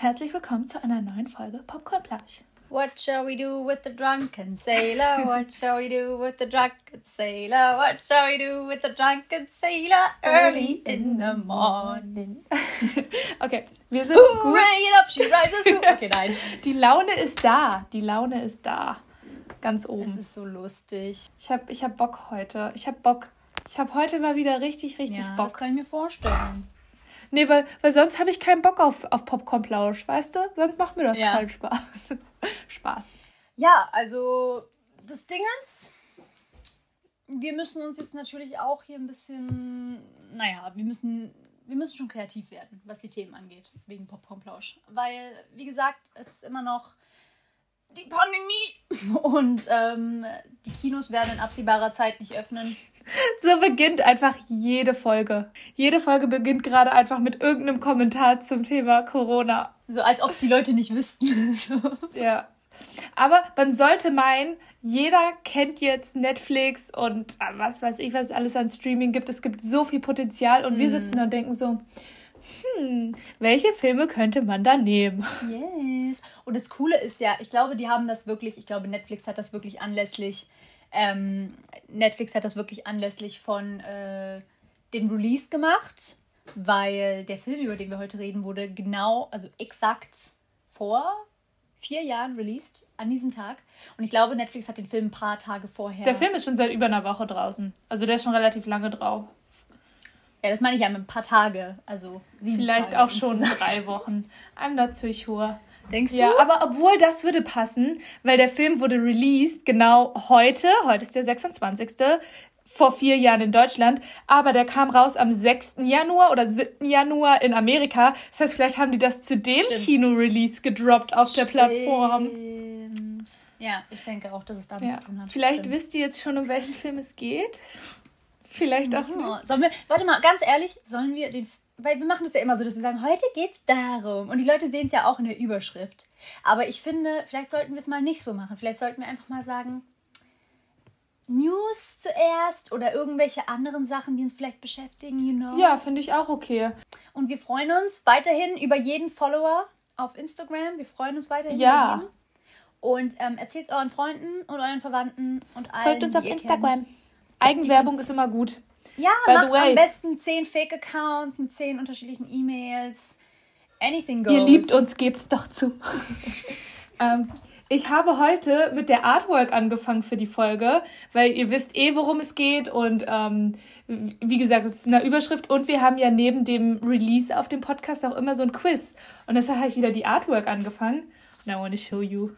Herzlich willkommen zu einer neuen Folge Popcorn Plausch. What shall we do with the drunken sailor? What shall we do with the drunken sailor? What shall we do with the drunken sailor early in the morning? okay, wir sind Ooh, gut. Rain up, she rises. Okay, nein. Die Laune ist da. Die Laune ist da. Ganz oben. Es ist so lustig. Ich habe ich hab Bock heute. Ich habe Bock. Ich habe heute mal wieder richtig, richtig Ja, Bock. das kann ich mir vorstellen. Nee, weil, weil sonst habe ich keinen Bock auf, auf Popcorn-Plausch, weißt du? Sonst macht mir das Ja. keinen Spaß. Spaß. Ja, also das Ding ist, wir müssen uns jetzt natürlich auch hier ein bisschen, naja, wir müssen, wir müssen schon kreativ werden, was die Themen angeht, wegen Popcornplausch. Weil, wie gesagt, es ist immer noch die Pandemie und ähm, die Kinos werden in absehbarer Zeit nicht öffnen. So beginnt einfach jede Folge. Jede Folge beginnt gerade einfach mit irgendeinem Kommentar zum Thema Corona. So als ob es die Leute nicht wüssten. so. Ja. Aber man sollte meinen, jeder kennt jetzt Netflix und äh, was weiß ich, was es alles an Streaming gibt. Es gibt so viel Potenzial und wir sitzen da und denken so, hm, welche Filme könnte man da nehmen? Yes. Und das Coole ist ja, ich glaube, die haben das wirklich, ich glaube, Netflix hat das wirklich anlässlich, ähm, Netflix hat das wirklich anlässlich von äh, dem Release gemacht, weil der Film, über den wir heute reden, wurde genau, also exakt vor vier Jahren released, an diesem Tag. Und ich glaube, Netflix hat den Film ein paar Tage vorher. Der Film ist schon seit über einer Woche draußen. Also der ist schon relativ lange drauf. Ja, das meine ich ja mit ein paar Tage. Also sieben Vielleicht Tage auch schon drei Wochen. I'm not so sure. Denkst Ja, du? aber obwohl das würde passen, weil der Film wurde released genau heute, heute ist der 26. vor vier Jahren in Deutschland, aber der kam raus am 6. Januar oder 7. Januar in Amerika. Das heißt, vielleicht haben die das zu dem Stimmt. Kino-Release gedroppt auf der Plattform. Stimmt. Ja, ich denke auch, dass es damit Ja. zu tun hat. Vielleicht Stimmt. wisst ihr jetzt schon, um welchen Film es geht. Vielleicht auch Ja. Sollen wir, warte mal, ganz ehrlich, sollen wir den, weil wir machen das ja immer so, dass wir sagen, heute geht's darum. Und die Leute sehen es ja auch in der Überschrift. Aber ich finde, vielleicht sollten wir es mal nicht so machen. Vielleicht sollten wir einfach mal sagen, News zuerst oder irgendwelche anderen Sachen, die uns vielleicht beschäftigen, you know. Ja, finde ich auch okay. Und wir freuen uns weiterhin über jeden Follower auf Instagram. Wir freuen uns weiterhin Ja. über jeden. Und ähm, erzählt es euren Freunden und euren Verwandten und allen, Folgt uns auf Instagram. Kennt. Eigenwerbung ist immer gut. Ja, By macht am besten zehn Fake-Accounts mit zehn unterschiedlichen E-Mails. Anything goes. Ihr liebt uns, gebt's doch zu. ähm, ich habe heute mit der Artwork angefangen für die Folge, weil ihr wisst eh, worum es geht und ähm, wie gesagt, es ist eine Überschrift und wir haben ja neben dem Release auf dem Podcast auch immer so ein Quiz und deshalb habe ich wieder die Artwork angefangen und I want to show you,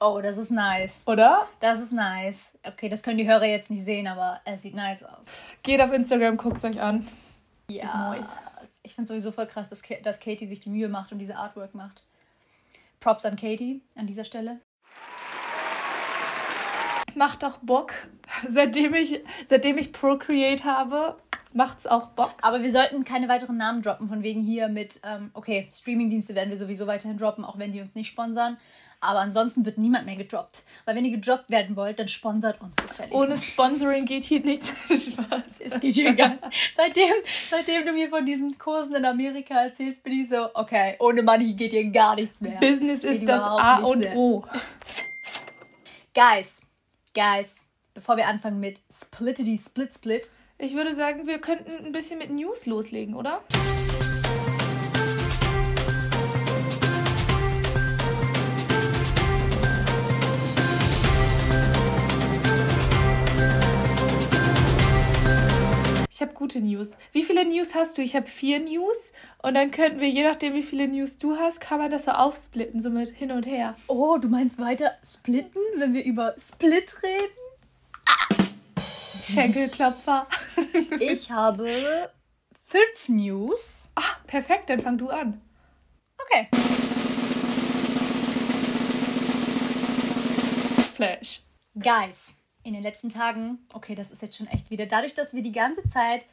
Oh, das ist nice. oder? Das ist nice. Okay, das können die Hörer jetzt nicht sehen, aber es sieht nice aus. Geht auf Instagram, guckt's euch an. Ja. nice. Ich finde sowieso voll krass, dass, dass Katie sich die Mühe macht und diese Artwork macht. Props an Katie an dieser Stelle. Macht auch Bock. Seitdem ich, seitdem ich Procreate habe, macht's auch Bock. Aber wir sollten keine weiteren Namen droppen, von wegen hier mit, ähm, okay, Streamingdienste werden wir sowieso weiterhin droppen, auch wenn die uns nicht sponsern. Aber ansonsten wird niemand mehr gedroppt. Weil wenn ihr gedroppt werden wollt, dann sponsert uns gefälligst. Ohne Sponsoring geht hier nichts. Spaß. Es geht hier gar seitdem, seitdem du mir von diesen Kursen in Amerika erzählst, bin ich so, okay, ohne Money geht hier gar nichts mehr. Business ist das A und. O. Guys, guys, bevor wir anfangen mit Splittity Split Split, Ich würde sagen, wir könnten ein bisschen mit News loslegen, oder? Ich gute News. Wie viele News hast du? Ich habe vier News. Und dann könnten wir, je nachdem, wie viele News du hast, kann man das so aufsplitten, so mit hin und her. Oh, du meinst weiter splitten, wenn wir über Split reden? Schenkelklopfer. Ich habe fünf News. ah, perfekt, dann fang du an. Okay. Flash. Guys, in den letzten Tagen, okay, das ist jetzt schon echt wieder, dadurch, dass wir die ganze Zeit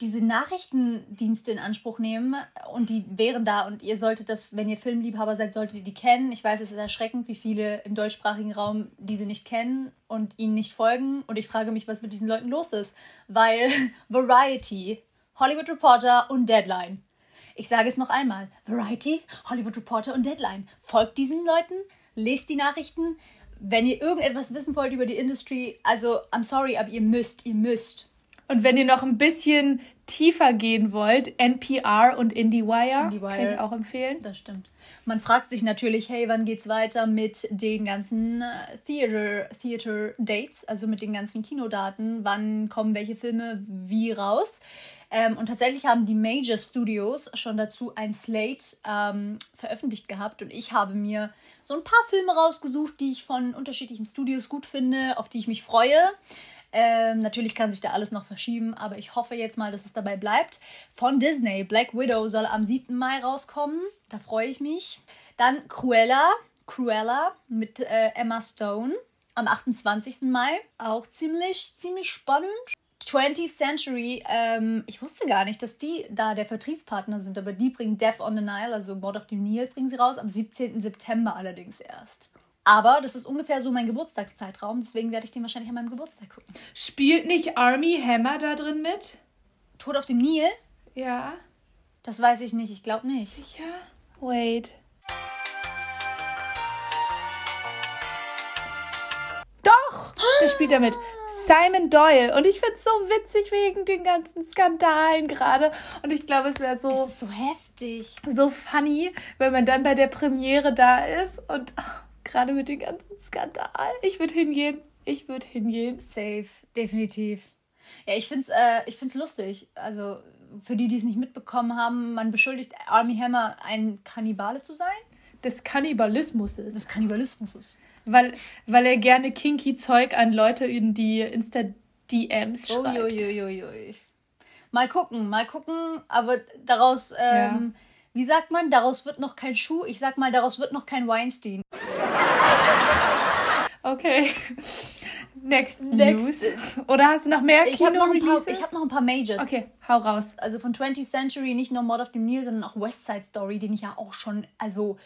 diese Nachrichtendienste in Anspruch nehmen und die wären da und ihr solltet das, wenn ihr Filmliebhaber seid, solltet ihr die kennen. Ich weiß, es ist erschreckend, wie viele im deutschsprachigen Raum diese nicht kennen und ihnen nicht folgen und ich frage mich, was mit diesen Leuten los ist, weil Variety, Hollywood Reporter und Deadline Ich sage es noch einmal. Variety, Hollywood Reporter und Deadline. Folgt diesen Leuten, lest die Nachrichten. Wenn ihr irgendetwas wissen wollt über die Industry, also I'm sorry, aber ihr müsst, ihr müsst. Und wenn ihr noch ein bisschen tiefer gehen wollt, NPR und IndieWire, IndieWire. kann ich auch empfehlen. Das stimmt. Man fragt sich natürlich, hey, wann geht's weiter mit den ganzen äh, Theater, Theater Dates, also mit den ganzen Kinodaten, wann kommen welche Filme wie raus? Ähm, und tatsächlich haben die Major Studios schon dazu ein Slate ähm, veröffentlicht gehabt und ich habe mir so ein paar Filme rausgesucht, die ich von unterschiedlichen Studios gut finde, auf die ich mich freue. Ähm, natürlich kann sich da alles noch verschieben, aber ich hoffe jetzt mal, dass es dabei bleibt. Von Disney, Black Widow soll am 7. Mai rauskommen. Da freue ich mich. Dann Cruella, Cruella mit äh, Emma Stone am 28. Mai. Auch ziemlich, ziemlich spannend. 20th Century, ähm, ich wusste gar nicht, dass die da der Vertriebspartner sind, aber die bringen Death on the Nile, also Mord of the Nile, bringen sie raus, am 17. September allerdings erst. Aber das ist ungefähr so mein Geburtstagszeitraum, deswegen werde ich den wahrscheinlich an meinem Geburtstag gucken. Spielt nicht Army Hammer da drin mit? Tod auf dem Nil? Ja. Das weiß ich nicht, ich glaube nicht. Sicher? Wait. Doch! Der spielt da mit. Simon Doyle. Und ich finde es so witzig wegen den ganzen Skandalen gerade. Und ich glaube, es wäre so. Es ist so heftig. So funny, wenn man dann bei der Premiere da ist und. Oh, Gerade mit den ganzen Skandalen. Ich würde hingehen. Ich würde hingehen. Safe, definitiv. Ja, ich finde es äh, ich find's lustig. Also für die, die es nicht mitbekommen haben, man beschuldigt Army Hammer, ein Kannibale zu sein. Des Kannibalismus ist. Des Kannibalismus ist. Weil, weil er gerne kinky Zeug an Leute in die Insta-DMs schreibt. Uiuiuiui. Mal gucken, mal gucken, aber daraus, ähm, ja. wie sagt man, daraus wird noch kein Schuh. Ich sag mal, daraus wird noch kein Weinstein. Okay. Next, Next, News. Oder hast du noch mehr Kino-Releases? Ich habe noch ein paar Majors. Okay, hau raus. Also von 20th Century, nicht nur Mod of the Nil, sondern auch West Side Story, den ich ja auch schon, also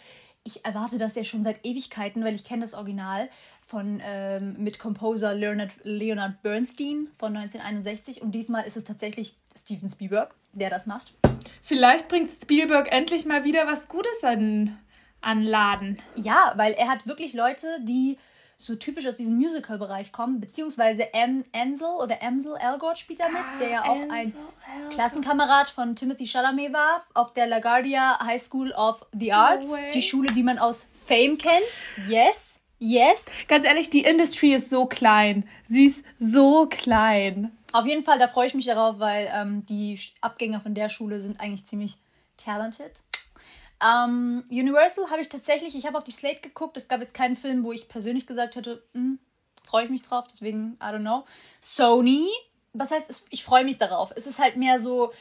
ich erwarte das ja schon seit Ewigkeiten, weil ich kenne das Original von ähm, mit Composer Leonard, Leonard Bernstein von 1961 und diesmal ist es tatsächlich Steven Spielberg, der das macht. Vielleicht bringt Spielberg endlich mal wieder was Gutes an anladen. Ja, weil er hat wirklich Leute, die so typisch aus diesem Musical-Bereich kommen, beziehungsweise M Ansel oder Amsel Elgort spielt da mit, der ja auch ein Klassenkamerad von Timothy Chalamet war, auf der LaGuardia High School of the Arts, no die Schule, die man aus Fame kennt. Yes, yes. Ganz ehrlich, die Industry ist so klein. Sie ist so klein. Auf jeden Fall, da freue ich mich darauf, weil ähm, die Abgänger von der Schule sind eigentlich ziemlich talented. Ähm, Universal habe ich tatsächlich, ich habe auf die Slate geguckt. Es gab jetzt keinen Film, wo ich persönlich gesagt hätte, hm, freue ich mich drauf, deswegen, I don't know. Sony, was heißt, ich freue mich darauf. Es ist halt mehr so,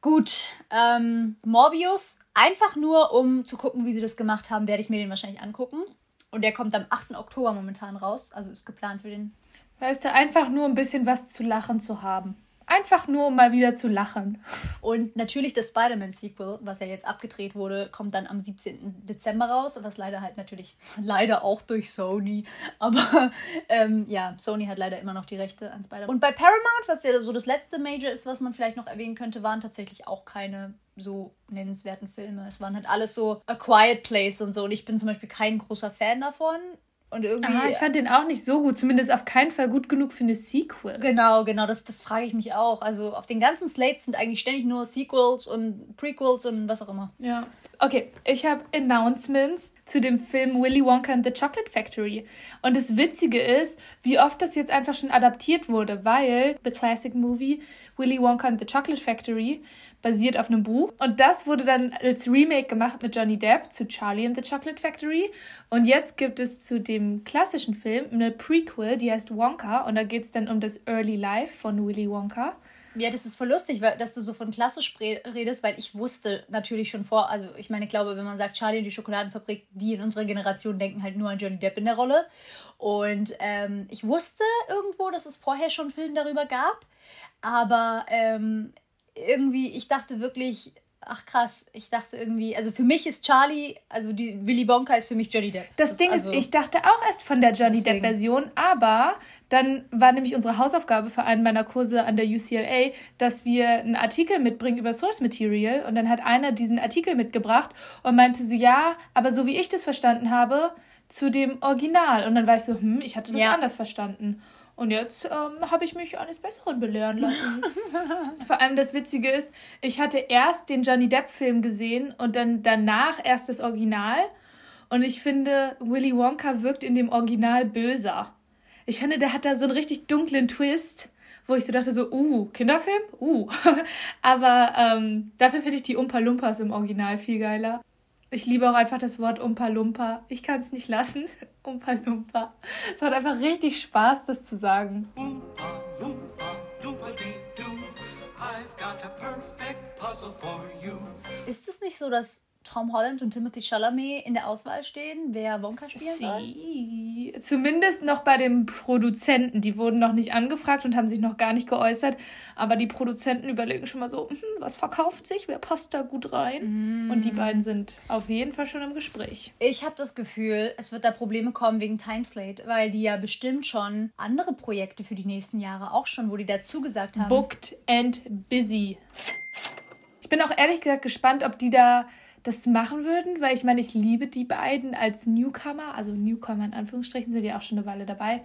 gut, ähm, Morbius, einfach nur um zu gucken, wie sie das gemacht haben, werde ich mir den wahrscheinlich angucken. Und der kommt am 8. Oktober momentan raus, also ist geplant für den. Weißt du, einfach nur ein bisschen was zu lachen zu haben. Einfach nur, um mal wieder zu lachen. Und natürlich das Spider-Man-Sequel, was ja jetzt abgedreht wurde, kommt dann am 17. Dezember raus, was leider halt natürlich, leider auch durch Sony. Aber ähm, ja, Sony hat leider immer noch die Rechte an Spider-Man. Und bei Paramount, was ja so das letzte Major ist, was man vielleicht noch erwähnen könnte, waren tatsächlich auch keine so nennenswerten Filme. Es waren halt alles so A Quiet Place und so. Und ich bin zum Beispiel kein großer Fan davon. Und irgendwie. Ah, ich fand den auch nicht so gut, zumindest auf keinen Fall gut genug für eine Sequel. Genau, genau, das, das frage ich mich auch. Also auf den ganzen Slates sind eigentlich ständig nur Sequels und Prequels und was auch immer. Ja. Okay, ich habe Announcements zu dem Film Willy Wonka and the Chocolate Factory. Und das Witzige ist, wie oft das jetzt einfach schon adaptiert wurde, weil The Classic Movie Willy Wonka and the Chocolate Factory basiert auf einem Buch. Und das wurde dann als Remake gemacht mit Johnny Depp zu Charlie and the Chocolate Factory. Und jetzt gibt es zu dem klassischen Film eine Prequel, die heißt Wonka. Und da geht es dann um das Early Life von Willy Wonka. Ja, das ist voll lustig, dass du so von klassisch redest, weil ich wusste natürlich schon vor, also ich meine, ich glaube, wenn man sagt Charlie und die Schokoladenfabrik, die in unserer Generation denken halt nur an Johnny Depp in der Rolle. Und ähm, ich wusste irgendwo, dass es vorher schon einen Film darüber gab, aber ähm, irgendwie, ich dachte wirklich, ach krass, ich dachte irgendwie, also für mich ist Charlie, also die Willy Wonka ist für mich Johnny Depp. Das, das Ding also, ist, ich dachte auch erst von der Johnny Depp-Version, aber dann war nämlich unsere Hausaufgabe für einen meiner Kurse an der UCLA, dass wir einen Artikel mitbringen über Source Material und dann hat einer diesen Artikel mitgebracht und meinte so, ja, aber so wie ich das verstanden habe, zu dem Original. Und dann war ich so, hm, ich hatte das ja. anders verstanden. Und jetzt ähm, habe ich mich eines Besseren belehren lassen. Vor allem das Witzige ist, ich hatte erst den Johnny Depp-Film gesehen und dann danach erst das Original. Und ich finde, Willy Wonka wirkt in dem Original böser. Ich finde, der hat da so einen richtig dunklen Twist, wo ich so dachte, so, uh, Kinderfilm? Uh. Aber ähm, dafür finde ich die Umpa Lumpas im Original viel geiler. Ich liebe auch einfach das Wort Umpa Lumpa. Ich kann es nicht lassen. Umpa Lumpa. Es hat einfach richtig Spaß, das zu sagen. Umpa Lumpa, Ist es nicht so, dass Tom Holland und Timothy Chalamet in der Auswahl stehen, wer Wonka spielen Sie. soll? Zumindest noch bei den Produzenten. Die wurden noch nicht angefragt und haben sich noch gar nicht geäußert. Aber die Produzenten überlegen schon mal so, hm, was verkauft sich, wer passt da gut rein? Mm. Und die beiden sind auf jeden Fall schon im Gespräch. Ich habe das Gefühl, es wird da Probleme kommen wegen Timeslate, weil die ja bestimmt schon andere Projekte für die nächsten Jahre auch schon, wo die dazu gesagt haben. Booked and busy. Ich bin auch ehrlich gesagt gespannt, ob die da das machen würden, weil ich meine, ich liebe die beiden als Newcomer, also Newcomer in Anführungsstrichen sind ja auch schon eine Weile dabei.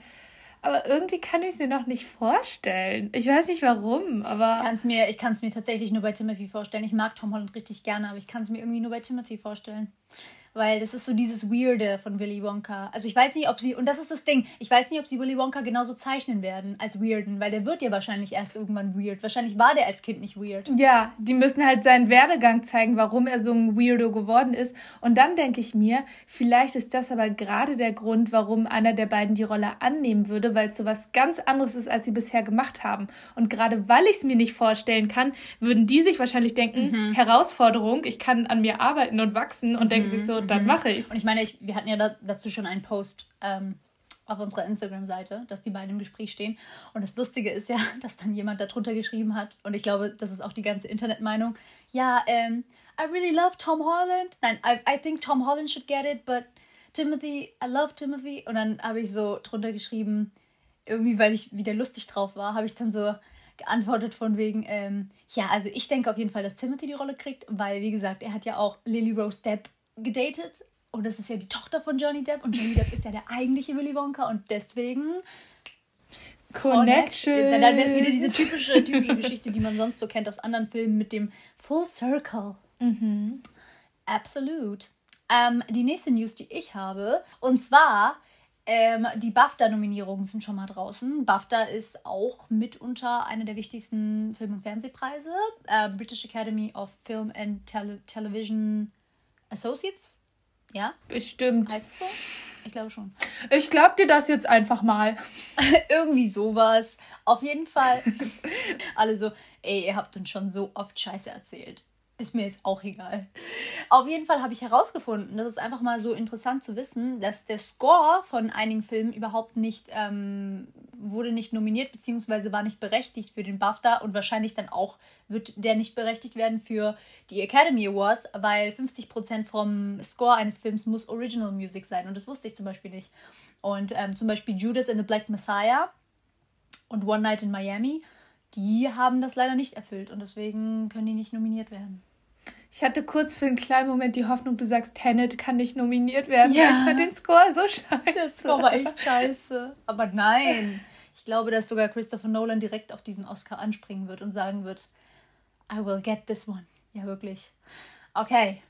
Aber irgendwie kann ich es mir noch nicht vorstellen. Ich weiß nicht warum, aber. Ich kann es mir, mir tatsächlich nur bei Timothy vorstellen. Ich mag Tom Holland richtig gerne, aber ich kann es mir irgendwie nur bei Timothy vorstellen weil das ist so dieses Weirde von Willy Wonka. Also ich weiß nicht, ob sie, und das ist das Ding, ich weiß nicht, ob sie Willy Wonka genauso zeichnen werden als Weirden, weil der wird ja wahrscheinlich erst irgendwann weird. Wahrscheinlich war der als Kind nicht weird. Ja, die müssen halt seinen Werdegang zeigen, warum er so ein Weirdo geworden ist. Und dann denke ich mir, vielleicht ist das aber gerade der Grund, warum einer der beiden die Rolle annehmen würde, weil es so was ganz anderes ist, als sie bisher gemacht haben. Und gerade weil ich es mir nicht vorstellen kann, würden die sich wahrscheinlich denken, mhm. Herausforderung, ich kann an mir arbeiten und wachsen und mhm. denken sich so, dann mhm. mache ich's. Und ich meine, ich, wir hatten ja da, dazu schon einen Post ähm, auf unserer Instagram-Seite, dass die beiden im Gespräch stehen. Und das Lustige ist ja, dass dann jemand darunter geschrieben hat, und ich glaube, das ist auch die ganze Internetmeinung, ja, ähm, I really love Tom Holland. Nein, I, I think Tom Holland should get it, but Timothy, I love Timothy. Und dann habe ich so drunter geschrieben, irgendwie, weil ich wieder lustig drauf war, habe ich dann so geantwortet von wegen, ähm, ja, also ich denke auf jeden Fall, dass Timothy die Rolle kriegt, weil, wie gesagt, er hat ja auch Lily Rose Depp gedatet und das ist ja die Tochter von Johnny Depp und Johnny Depp ist ja der eigentliche Willy Wonka und deswegen Connection. Dann, dann wäre es wieder diese typische, typische Geschichte, die man sonst so kennt aus anderen Filmen mit dem Full Circle. Mhm. Absolut. Ähm, die nächste News, die ich habe, und zwar ähm, die BAFTA-Nominierungen sind schon mal draußen. BAFTA ist auch mitunter einer der wichtigsten Film- und Fernsehpreise. Äh, British Academy of Film and Tele Television Associates? Ja? Bestimmt. Heißt es so? Ich glaube schon. Ich glaube dir das jetzt einfach mal. Irgendwie sowas. Auf jeden Fall. Alle so, ey, ihr habt uns schon so oft Scheiße erzählt. Ist mir jetzt auch egal. Auf jeden Fall habe ich herausgefunden, das ist einfach mal so interessant zu wissen, dass der Score von einigen Filmen überhaupt nicht ähm, wurde nicht nominiert bzw. war nicht berechtigt für den BAFTA und wahrscheinlich dann auch wird der nicht berechtigt werden für die Academy Awards, weil 50% vom Score eines Films muss Original Music sein und das wusste ich zum Beispiel nicht. Und ähm, zum Beispiel Judas and the Black Messiah und One Night in Miami, die haben das leider nicht erfüllt und deswegen können die nicht nominiert werden. Ich hatte kurz für einen kleinen Moment die Hoffnung, du sagst, Tenet kann nicht nominiert werden. Ja. Ich fand den Score so scheiße. Der Score war echt scheiße. Aber nein. Ich glaube, dass sogar Christopher Nolan direkt auf diesen Oscar anspringen wird und sagen wird, I will get this one. Ja, wirklich. Okay.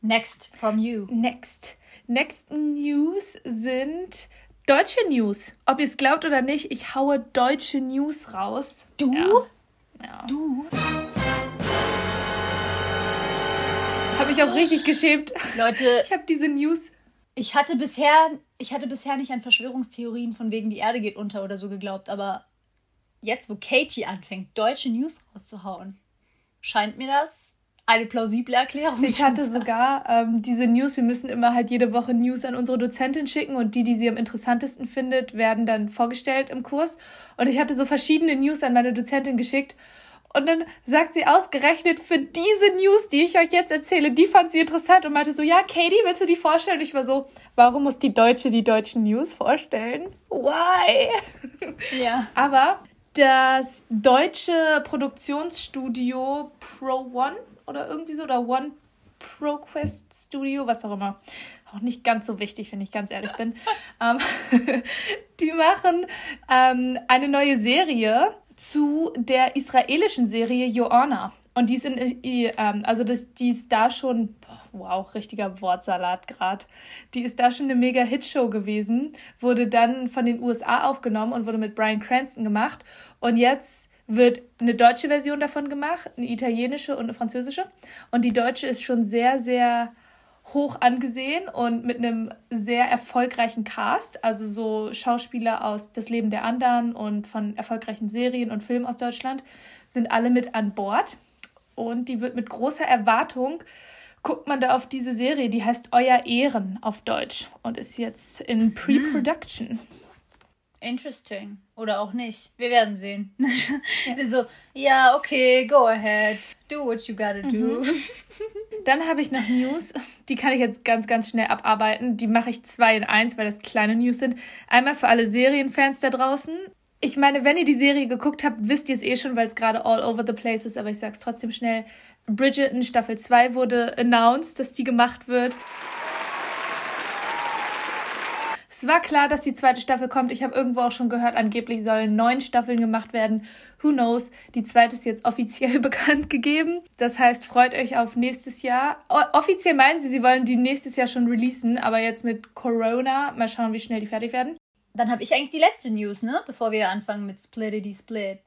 Next from you. Next. Next News sind deutsche News. Ob ihr es glaubt oder nicht, ich haue deutsche News raus. Du? Ja. ja. Du? Habe ich auch richtig geschämt. Leute. Ich habe diese News. Ich hatte bisher, ich hatte bisher nicht an Verschwörungstheorien von wegen die Erde geht unter oder so geglaubt, aber jetzt, wo Katie anfängt, deutsche News rauszuhauen, scheint mir das eine plausible Erklärung. Ich hatte sogar ähm, diese News, wir müssen immer halt jede Woche News an unsere Dozentin schicken und die, die sie am interessantesten findet, werden dann vorgestellt im Kurs. Und ich hatte so verschiedene News an meine Dozentin geschickt Und dann sagt sie ausgerechnet für diese News, die ich euch jetzt erzähle, die fand sie interessant und meinte so, ja, Katie, willst du die vorstellen? Und ich war so, warum muss die Deutsche die deutschen News vorstellen? Why? Ja. Aber das deutsche Produktionsstudio Pro One oder irgendwie so, oder One ProQuest Studio, was auch immer. Auch nicht ganz so wichtig, wenn ich ganz ehrlich bin. ähm, die machen ähm, eine neue Serie zu der israelischen Serie Joanna. Und die sind, äh, ähm, also das, die ist da schon, wow, richtiger Wortsalat gerade. Die ist da schon eine mega Hitshow gewesen, wurde dann von den USA aufgenommen und wurde mit Brian Cranston gemacht. Und jetzt wird eine deutsche Version davon gemacht, eine italienische und eine französische. Und die deutsche ist schon sehr, sehr hoch angesehen und mit einem sehr erfolgreichen Cast, also so Schauspieler aus Das Leben der anderen und von erfolgreichen Serien und Filmen aus Deutschland, sind alle mit an Bord. Und die wird mit großer Erwartung, guckt man da auf diese Serie, die heißt Euer Ehren auf Deutsch und ist jetzt in hm. Pre-Production. Interesting. Oder auch nicht. Wir werden sehen. Ja. so, ja, okay, go ahead. Do what you gotta do. Mhm. Dann habe ich noch News. Die kann ich jetzt ganz, ganz schnell abarbeiten. Die mache ich zwei in eins, weil das kleine News sind. Einmal für alle Serienfans da draußen. Ich meine, wenn ihr die Serie geguckt habt, wisst ihr es eh schon, weil es gerade all over the place ist, aber ich sag's trotzdem schnell. Bridgerton Staffel 2 wurde announced, dass die gemacht wird. Es war klar, dass die zweite Staffel kommt. Ich habe irgendwo auch schon gehört, angeblich sollen neun Staffeln gemacht werden. Who knows? Die zweite ist jetzt offiziell bekannt gegeben. Das heißt, freut euch auf nächstes Jahr. Offiziell meinen sie, sie wollen die nächstes Jahr schon releasen, aber jetzt mit Corona. Mal schauen, wie schnell die fertig werden. Dann habe ich eigentlich die letzte News, ne? Bevor wir anfangen mit Splittity Split.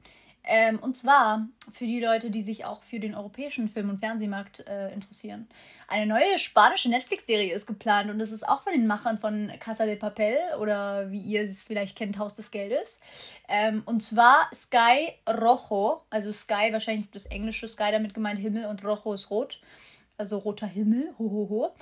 Ähm, und zwar für die Leute, die sich auch für den europäischen Film- und Fernsehmarkt äh, interessieren. Eine neue spanische Netflix-Serie ist geplant und das ist auch von den Machern von Casa de Papel oder wie ihr es vielleicht kennt, Haus des Geldes. Ähm, und zwar Sky Rojo, also Sky, wahrscheinlich das englische Sky damit gemeint Himmel und Rojo ist rot, also roter Himmel, hohoho.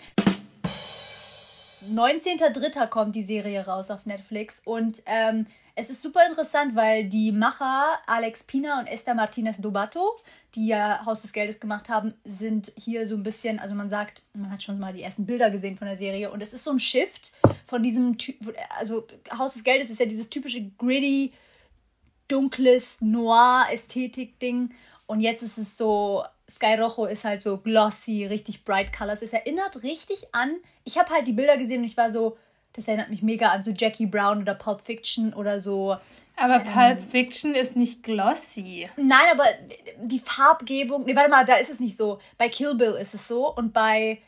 19.03. kommt die Serie raus auf Netflix und ähm, es ist super interessant, weil die Macher Alex Pina und Esther Martinez Dobato, die ja Haus des Geldes gemacht haben, sind hier so ein bisschen, also man sagt, man hat schon mal die ersten Bilder gesehen von der Serie und es ist so ein Shift von diesem, also Haus des Geldes ist ja dieses typische gritty, dunkles Noir-Ästhetik-Ding und jetzt ist es so, Sky Rojo ist halt so glossy, richtig bright colors. Es erinnert richtig an, ich habe halt die Bilder gesehen und ich war so, das erinnert mich mega an so Jackie Brown oder Pulp Fiction oder so. Aber ähm, Pulp Fiction ist nicht glossy. Nein, aber die Farbgebung. Nee, warte mal, da ist es nicht so. Bei Kill Bill ist es so und bei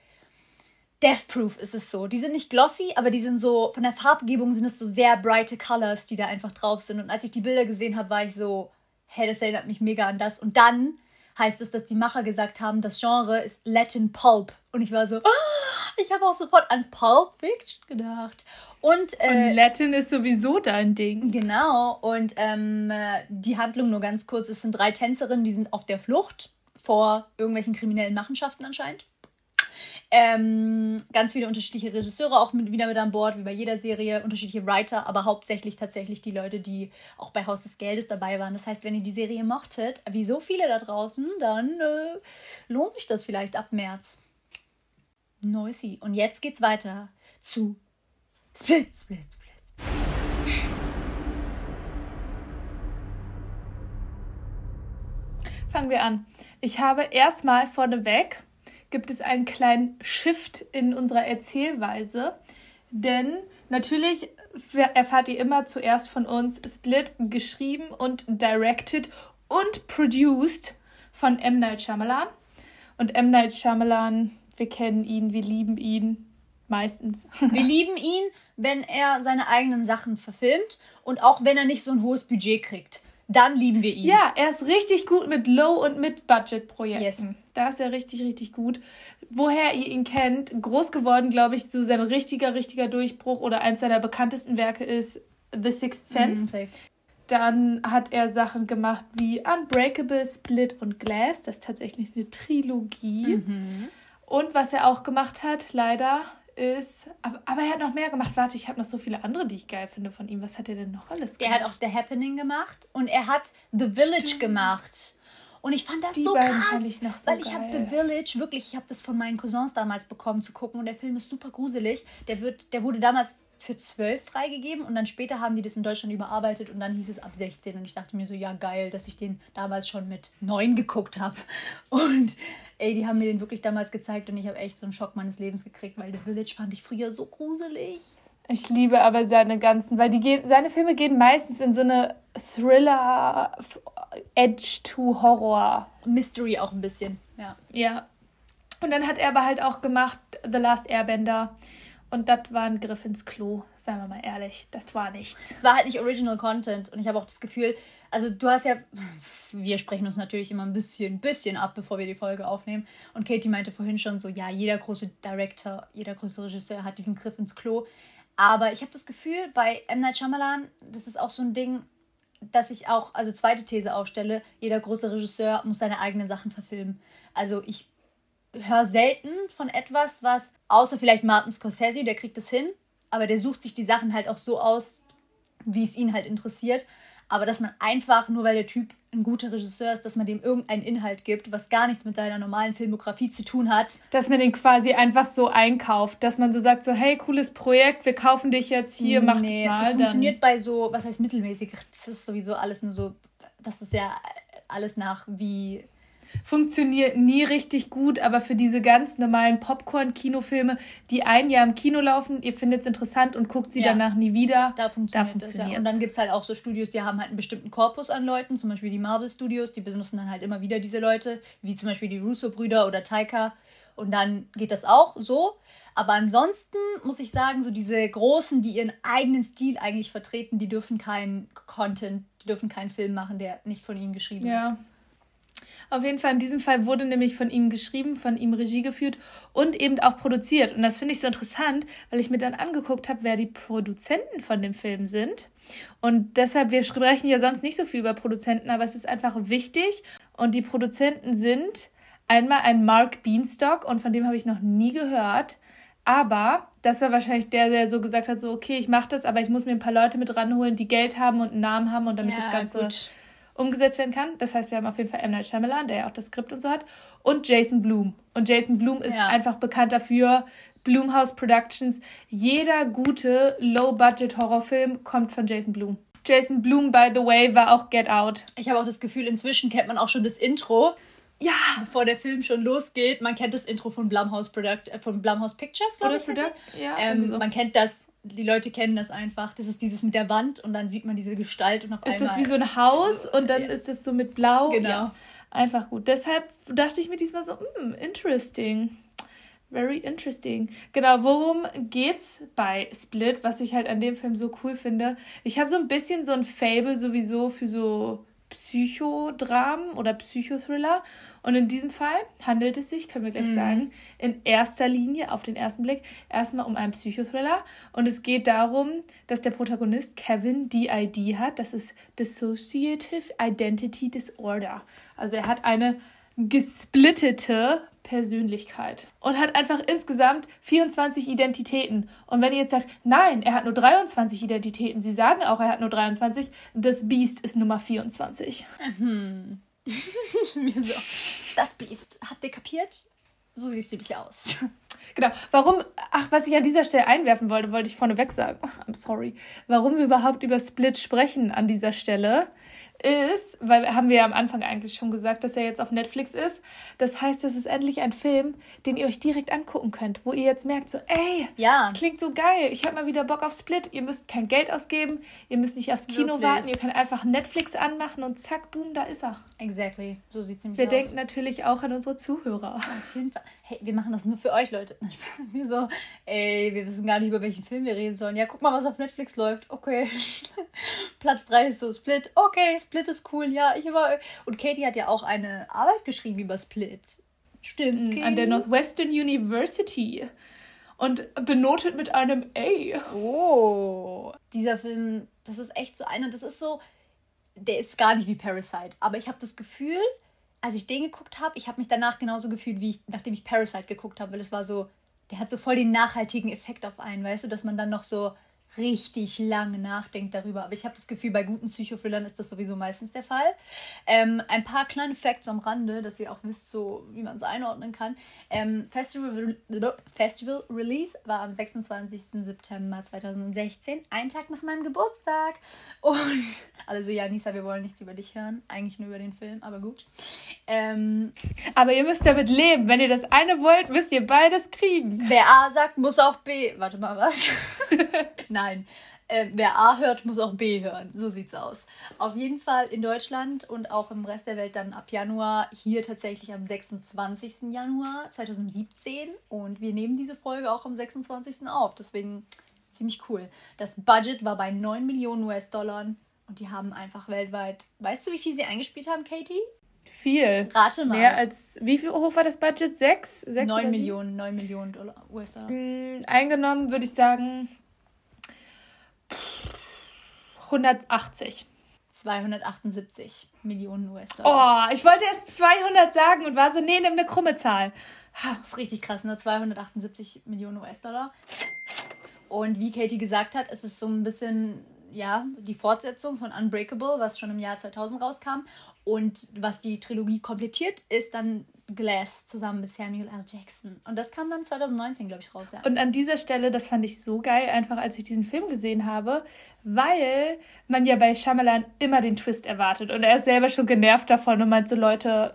Death Proof ist es so. Die sind nicht glossy, aber die sind so, von der Farbgebung sind es so sehr brighte Colors, die da einfach drauf sind. Und als ich die Bilder gesehen habe, war ich so, hä, das erinnert mich mega an das. Und dann heißt es, dass die Macher gesagt haben, das Genre ist Latin Pulp. Und ich war so, oh, ich habe auch sofort an Pulp Fiction gedacht. Und, äh, und Latin ist sowieso dein Ding. Genau. Und ähm, die Handlung nur ganz kurz: Es sind drei Tänzerinnen, die sind auf der Flucht vor irgendwelchen kriminellen Machenschaften anscheinend. Ähm, ganz viele unterschiedliche Regisseure auch mit, wieder mit an Bord, wie bei jeder Serie, unterschiedliche Writer, aber hauptsächlich tatsächlich die Leute, die auch bei Haus des Geldes dabei waren. Das heißt, wenn ihr die Serie mochtet, wie so viele da draußen, dann äh, lohnt sich das vielleicht ab März. Noisy. Und jetzt geht's weiter zu Split, Split, Split. Fangen wir an. Ich habe erstmal vorneweg gibt es einen kleinen Shift in unserer Erzählweise. Denn natürlich erfahrt ihr immer zuerst von uns Split geschrieben und directed und produced von M. Night Shyamalan. Und M. Night Shyamalan, wir kennen ihn, wir lieben ihn. Meistens. Wir lieben ihn, wenn er seine eigenen Sachen verfilmt und auch wenn er nicht so ein hohes Budget kriegt dann lieben wir ihn. Ja, er ist richtig gut mit Low- und Mid-Budget-Projekten. Yes. Da ist er richtig, richtig gut. Woher ihr ihn kennt, groß geworden, glaube ich, so sein richtiger, richtiger Durchbruch oder eins seiner bekanntesten Werke ist The Sixth Sense. Mm, Dann hat er Sachen gemacht wie Unbreakable, Split und Glass. Das ist tatsächlich eine Trilogie. Mhm. Und was er auch gemacht hat, leider, ist. Aber, aber, er hat noch mehr gemacht. Warte, ich habe noch so viele andere, die ich geil finde von ihm. Was hat er denn noch alles gemacht? Er hat auch The Happening gemacht und er hat The Village Stimmt. gemacht. Und ich fand das die so krass, ich so weil ich habe The Village wirklich, ich habe das von meinen Cousins damals bekommen zu gucken und der Film ist super gruselig. Der wird, der wurde damals für zwölf freigegeben und dann später haben die das in Deutschland überarbeitet und dann hieß es ab 16 und ich dachte mir so, ja geil, dass ich den damals schon mit neun geguckt habe und ey, die haben mir den wirklich damals gezeigt und ich habe echt so einen Schock meines Lebens gekriegt, weil The Village fand ich früher so gruselig. Ich liebe aber seine ganzen, weil die gehen, seine Filme gehen meistens in so eine Thriller, Edge to Horror. Mystery auch ein bisschen, ja. Ja. Und dann hat er aber halt auch gemacht The Last Airbender. Und das war ein Griff ins Klo, seien wir mal ehrlich. Das war nichts. Es war halt nicht Original Content. Und ich habe auch das Gefühl, also du hast ja, wir sprechen uns natürlich immer ein bisschen, bisschen ab, bevor wir die Folge aufnehmen. Und Katie meinte vorhin schon so, ja, jeder große Director, jeder große Regisseur hat diesen Griff ins Klo. Aber ich habe das Gefühl, bei M. Night Shyamalan, das ist auch so ein Ding, dass ich auch, also zweite These aufstelle, jeder große Regisseur muss seine eigenen Sachen verfilmen. Also ich höre selten von etwas, was, außer vielleicht Martin Scorsese, der kriegt das hin, aber der sucht sich die Sachen halt auch so aus, wie es ihn halt interessiert. Aber dass man einfach, nur weil der Typ ein guter Regisseur ist, dass man dem irgendeinen Inhalt gibt, was gar nichts mit deiner normalen Filmografie zu tun hat. Dass man den quasi einfach so einkauft, dass man so sagt, so hey, cooles Projekt, wir kaufen dich jetzt hier, mach nee, das mal. Das funktioniert bei so, was heißt mittelmäßig, das ist sowieso alles nur so, das ist ja alles nach wie funktioniert nie richtig gut, aber für diese ganz normalen Popcorn-Kinofilme, die ein Jahr im Kino laufen, ihr findet es interessant und guckt sie ja. danach nie wieder, da funktioniert, da funktioniert ja. Und dann gibt es halt auch so Studios, die haben halt einen bestimmten Korpus an Leuten, zum Beispiel die Marvel Studios, die benutzen dann halt immer wieder diese Leute, wie zum Beispiel die Russo-Brüder oder Taika. Und dann geht das auch so. Aber ansonsten muss ich sagen, so diese Großen, die ihren eigenen Stil eigentlich vertreten, die dürfen keinen Content, die dürfen keinen Film machen, der nicht von ihnen geschrieben ja. ist. Auf jeden Fall, in diesem Fall wurde nämlich von ihm geschrieben, von ihm Regie geführt und eben auch produziert. Und das finde ich so interessant, weil ich mir dann angeguckt habe, wer die Produzenten von dem Film sind. Und deshalb, wir sprechen ja sonst nicht so viel über Produzenten, aber es ist einfach wichtig. Und die Produzenten sind einmal ein Mark Beanstalk und von dem habe ich noch nie gehört. Aber das war wahrscheinlich der, der so gesagt hat, so okay, ich mache das, aber ich muss mir ein paar Leute mit ranholen, die Geld haben und einen Namen haben und damit ja, das Ganze gut umgesetzt werden kann. Das heißt, wir haben auf jeden Fall M. Night Shyamalan, der ja auch das Skript und so hat, und Jason Blum. Und Jason Blum ist ja. einfach bekannt dafür, Blumhouse Productions. Jeder gute Low-Budget-Horrorfilm kommt von Jason Blum. Jason Blum, by the way, war auch Get Out. Ich habe auch das Gefühl, inzwischen kennt man auch schon das Intro. Ja! Bevor der Film schon losgeht. Man kennt das Intro von Blumhouse, Product, äh, von Blumhouse Pictures, glaube ich. Product? Ja, ähm, so. Man kennt das die Leute kennen das einfach. Das ist dieses mit der Wand und dann sieht man diese Gestalt und auf ist einmal. Ist das wie so ein Haus und dann ja. ist das so mit Blau? Genau. Ja, einfach gut. Deshalb dachte ich mir diesmal so, mm, interesting. Very interesting. Genau, worum geht's bei Split, was ich halt an dem Film so cool finde? Ich habe so ein bisschen so ein Fable sowieso für so Psychodramen oder Psychothriller. Und in diesem Fall handelt es sich, können wir gleich mhm. sagen, in erster Linie auf den ersten Blick erstmal um einen Psychothriller. Und es geht darum, dass der Protagonist Kevin DID hat. Das ist Dissociative Identity Disorder. Also er hat eine gesplittete Persönlichkeit und hat einfach insgesamt 24 Identitäten. Und wenn ihr jetzt sagt, nein, er hat nur 23 Identitäten, sie sagen auch, er hat nur 23, das Biest ist Nummer 24. Mhm. das Biest, habt ihr kapiert? So sieht es nämlich aus. Genau. Warum, ach, was ich an dieser Stelle einwerfen wollte, wollte ich vorneweg sagen. I'm sorry. Warum wir überhaupt über Split sprechen an dieser Stelle, ist, weil haben wir ja am Anfang eigentlich schon gesagt, dass er jetzt auf Netflix ist. Das heißt, es ist endlich ein Film, den ihr euch direkt angucken könnt, wo ihr jetzt merkt, so, ey, ja. das klingt so geil. Ich habe mal wieder Bock auf Split. Ihr müsst kein Geld ausgeben, ihr müsst nicht aufs Kino Wirklich? warten, ihr könnt einfach Netflix anmachen und zack, boom, da ist er. Exactly. So sieht es nämlich wir aus. Wir denken natürlich auch an unsere Zuhörer. Auf jeden Fall. Hey, wir machen das nur für euch, Leute. Wir so, ey, wir wissen gar nicht, über welchen Film wir reden sollen. Ja, guck mal, was auf Netflix läuft. Okay. Platz 3 ist so Split. Okay, Split ist cool. Ja, ich war. Und Katie hat ja auch eine Arbeit geschrieben über Split. Stimmt's, Katie? An der Northwestern University. Und benotet mit einem A. Oh. Dieser Film, das ist echt so einer, das ist so. Der ist gar nicht wie Parasite. Aber ich habe das Gefühl, als ich den geguckt habe, ich habe mich danach genauso gefühlt, wie ich, nachdem ich Parasite geguckt habe, weil es war so, der hat so voll den nachhaltigen Effekt auf einen, weißt du, dass man dann noch so richtig lange nachdenkt darüber. Aber ich habe das Gefühl, bei guten Psychothrillern ist das sowieso meistens der Fall. Ähm, ein paar kleine Facts am Rande, dass ihr auch wisst, so wie man es einordnen kann. Ähm, Festival, Festival Release war am 26. September 2016, ein Tag nach meinem Geburtstag. Und alle so, ja, Nisa, wir wollen nichts über dich hören. Eigentlich nur über den Film, aber gut. Ähm, aber ihr müsst damit leben. Wenn ihr das eine wollt, müsst ihr beides kriegen. Wer A sagt, muss auch B. Warte mal, was? Nein. Äh, wer A hört, muss auch B hören. So sieht's aus. Auf jeden Fall in Deutschland und auch im Rest der Welt dann ab Januar. Hier tatsächlich am 26. Januar 2017. Und wir nehmen diese Folge auch am 26. auf. Deswegen ziemlich cool. Das Budget war bei 9 Millionen US-Dollar. Und die haben einfach weltweit. Weißt du, wie viel sie eingespielt haben, Katie? Viel. Rate mal. Mehr als. Wie viel hoch war das Budget? Sechs? Sechs 9 Millionen, 9 Millionen Dollar US-Dollar. Mm, eingenommen würde ich sagen 180. 278 Millionen US-Dollar. Oh, ich wollte erst 200 sagen und war so, nee, nimm eine krumme Zahl. Das ist richtig krass, ne? 278 Millionen US-Dollar. Und wie Katie gesagt hat, ist es so ein bisschen, ja, die Fortsetzung von Unbreakable, was schon im Jahr 2000 rauskam. Und was die Trilogie komplettiert, ist dann Glass zusammen mit Samuel L. Jackson. Und das kam dann 2019, glaube ich, raus. Ja. Und an dieser Stelle, das fand ich so geil, einfach als ich diesen Film gesehen habe, weil man ja bei Shyamalan immer den Twist erwartet. Und er ist selber schon genervt davon und meint so, Leute,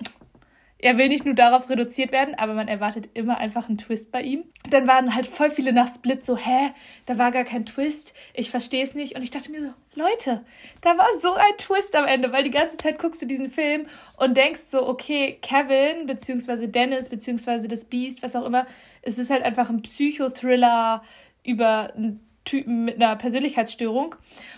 er will nicht nur darauf reduziert werden, aber man erwartet immer einfach einen Twist bei ihm. Dann waren halt voll viele nach Split so, hä, da war gar kein Twist, ich verstehe es nicht. Und ich dachte mir so, Leute, da war so ein Twist am Ende, weil die ganze Zeit guckst du diesen Film und denkst so, okay, Kevin, beziehungsweise Dennis, beziehungsweise das Beast, was auch immer, es ist halt einfach ein Psychothriller über einen Typen mit einer Persönlichkeitsstörung.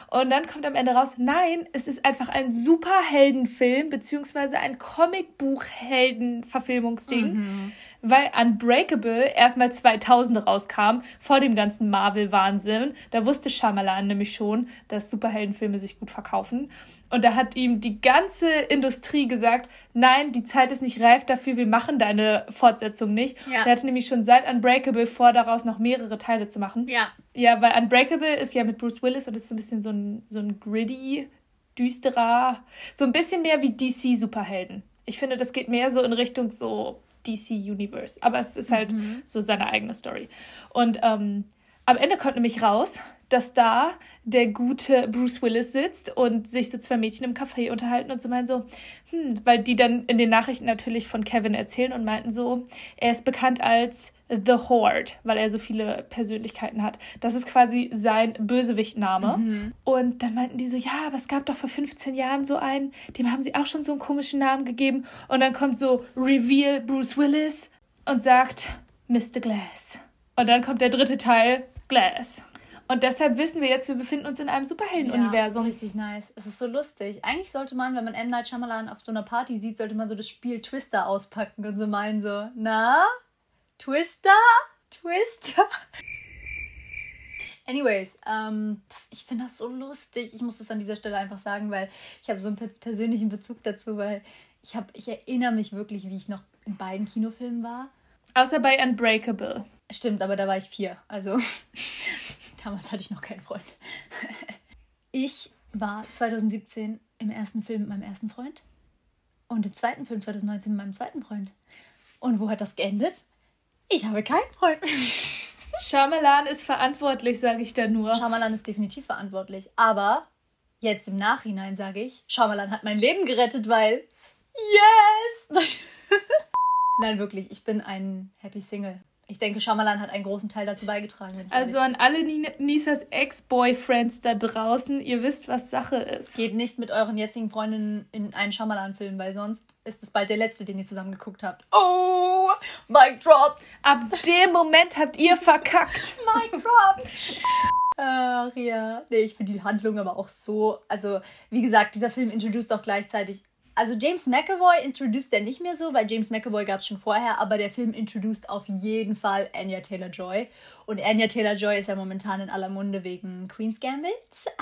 Und dann kommt am Ende raus, nein, es ist einfach ein Superheldenfilm, beziehungsweise ein Comicbuchhelden-Verfilmungsding. Mhm. Weil Unbreakable erstmal 2000 rauskam, vor dem ganzen Marvel-Wahnsinn. Da wusste Shyamalan nämlich schon, dass Superheldenfilme sich gut verkaufen. Und da hat ihm die ganze Industrie gesagt, nein, die Zeit ist nicht reif dafür, wir machen deine Fortsetzung nicht. Ja. Er hatte nämlich schon seit Unbreakable vor, daraus noch mehrere Teile zu machen. Ja. Ja, weil Unbreakable ist ja mit Bruce Willis und ist so ein bisschen so ein, so ein gritty, düsterer, so ein bisschen mehr wie DC-Superhelden. Ich finde, das geht mehr so in Richtung so DC Universe. Aber es ist halt mhm. so seine eigene Story. Und ähm, am Ende kommt nämlich raus, dass da der gute Bruce Willis sitzt und sich so zwei Mädchen im Café unterhalten und so meinen so, hm, weil die dann in den Nachrichten natürlich von Kevin erzählen und meinten so, er ist bekannt als The Horde, weil er so viele Persönlichkeiten hat. Das ist quasi sein Bösewichtname. Mhm. Und dann meinten die so, ja, aber es gab doch vor 15 Jahren so einen, dem haben sie auch schon so einen komischen Namen gegeben. Und dann kommt so Reveal Bruce Willis und sagt Mr. Glass. Und dann kommt der dritte Teil, Glass. Und deshalb wissen wir jetzt, wir befinden uns in einem Superhelden-Universum. Ja, richtig nice. Es ist so lustig. Eigentlich sollte man, wenn man M. Night Shyamalan auf so einer Party sieht, sollte man so das Spiel Twister auspacken und so meinen so, na, Twister? Twister? Anyways, ähm, das, ich finde das so lustig. Ich muss das an dieser Stelle einfach sagen, weil ich habe so einen persönlichen Bezug dazu, weil ich, hab, ich erinnere mich wirklich, wie ich noch in beiden Kinofilmen war. Außer bei Unbreakable. Stimmt, aber da war ich vier. Also Damals hatte ich noch keinen Freund. Ich war 2017 im ersten Film mit meinem ersten Freund und im zweiten Film 2019 mit meinem zweiten Freund. Und wo hat das geendet? Ich habe keinen Freund. Shyamalan ist verantwortlich, sage ich da nur. Shyamalan ist definitiv verantwortlich. Aber jetzt im Nachhinein sage ich, Shyamalan hat mein Leben gerettet, weil yes! Nein, wirklich, ich bin ein Happy Single ich denke, Shyamalan hat einen großen Teil dazu beigetragen. Also an alle Nisas Ex-Boyfriends da draußen, ihr wisst, was Sache ist. Geht nicht mit euren jetzigen Freundinnen in einen Shyamalan-Film, weil sonst ist es bald der letzte, den ihr zusammen geguckt habt. Oh, Mic Drop. Ab dem Moment habt ihr verkackt. Mic Drop. Ach ja. Nee, ich finde die Handlung aber auch so. Also, wie gesagt, dieser Film introduced auch gleichzeitig also James McAvoy introduced er nicht mehr so, weil James McAvoy gab es schon vorher, aber der Film introduced auf jeden Fall Anya Taylor-Joy. Und Anya Taylor-Joy ist ja momentan in aller Munde wegen Queen's Gambit.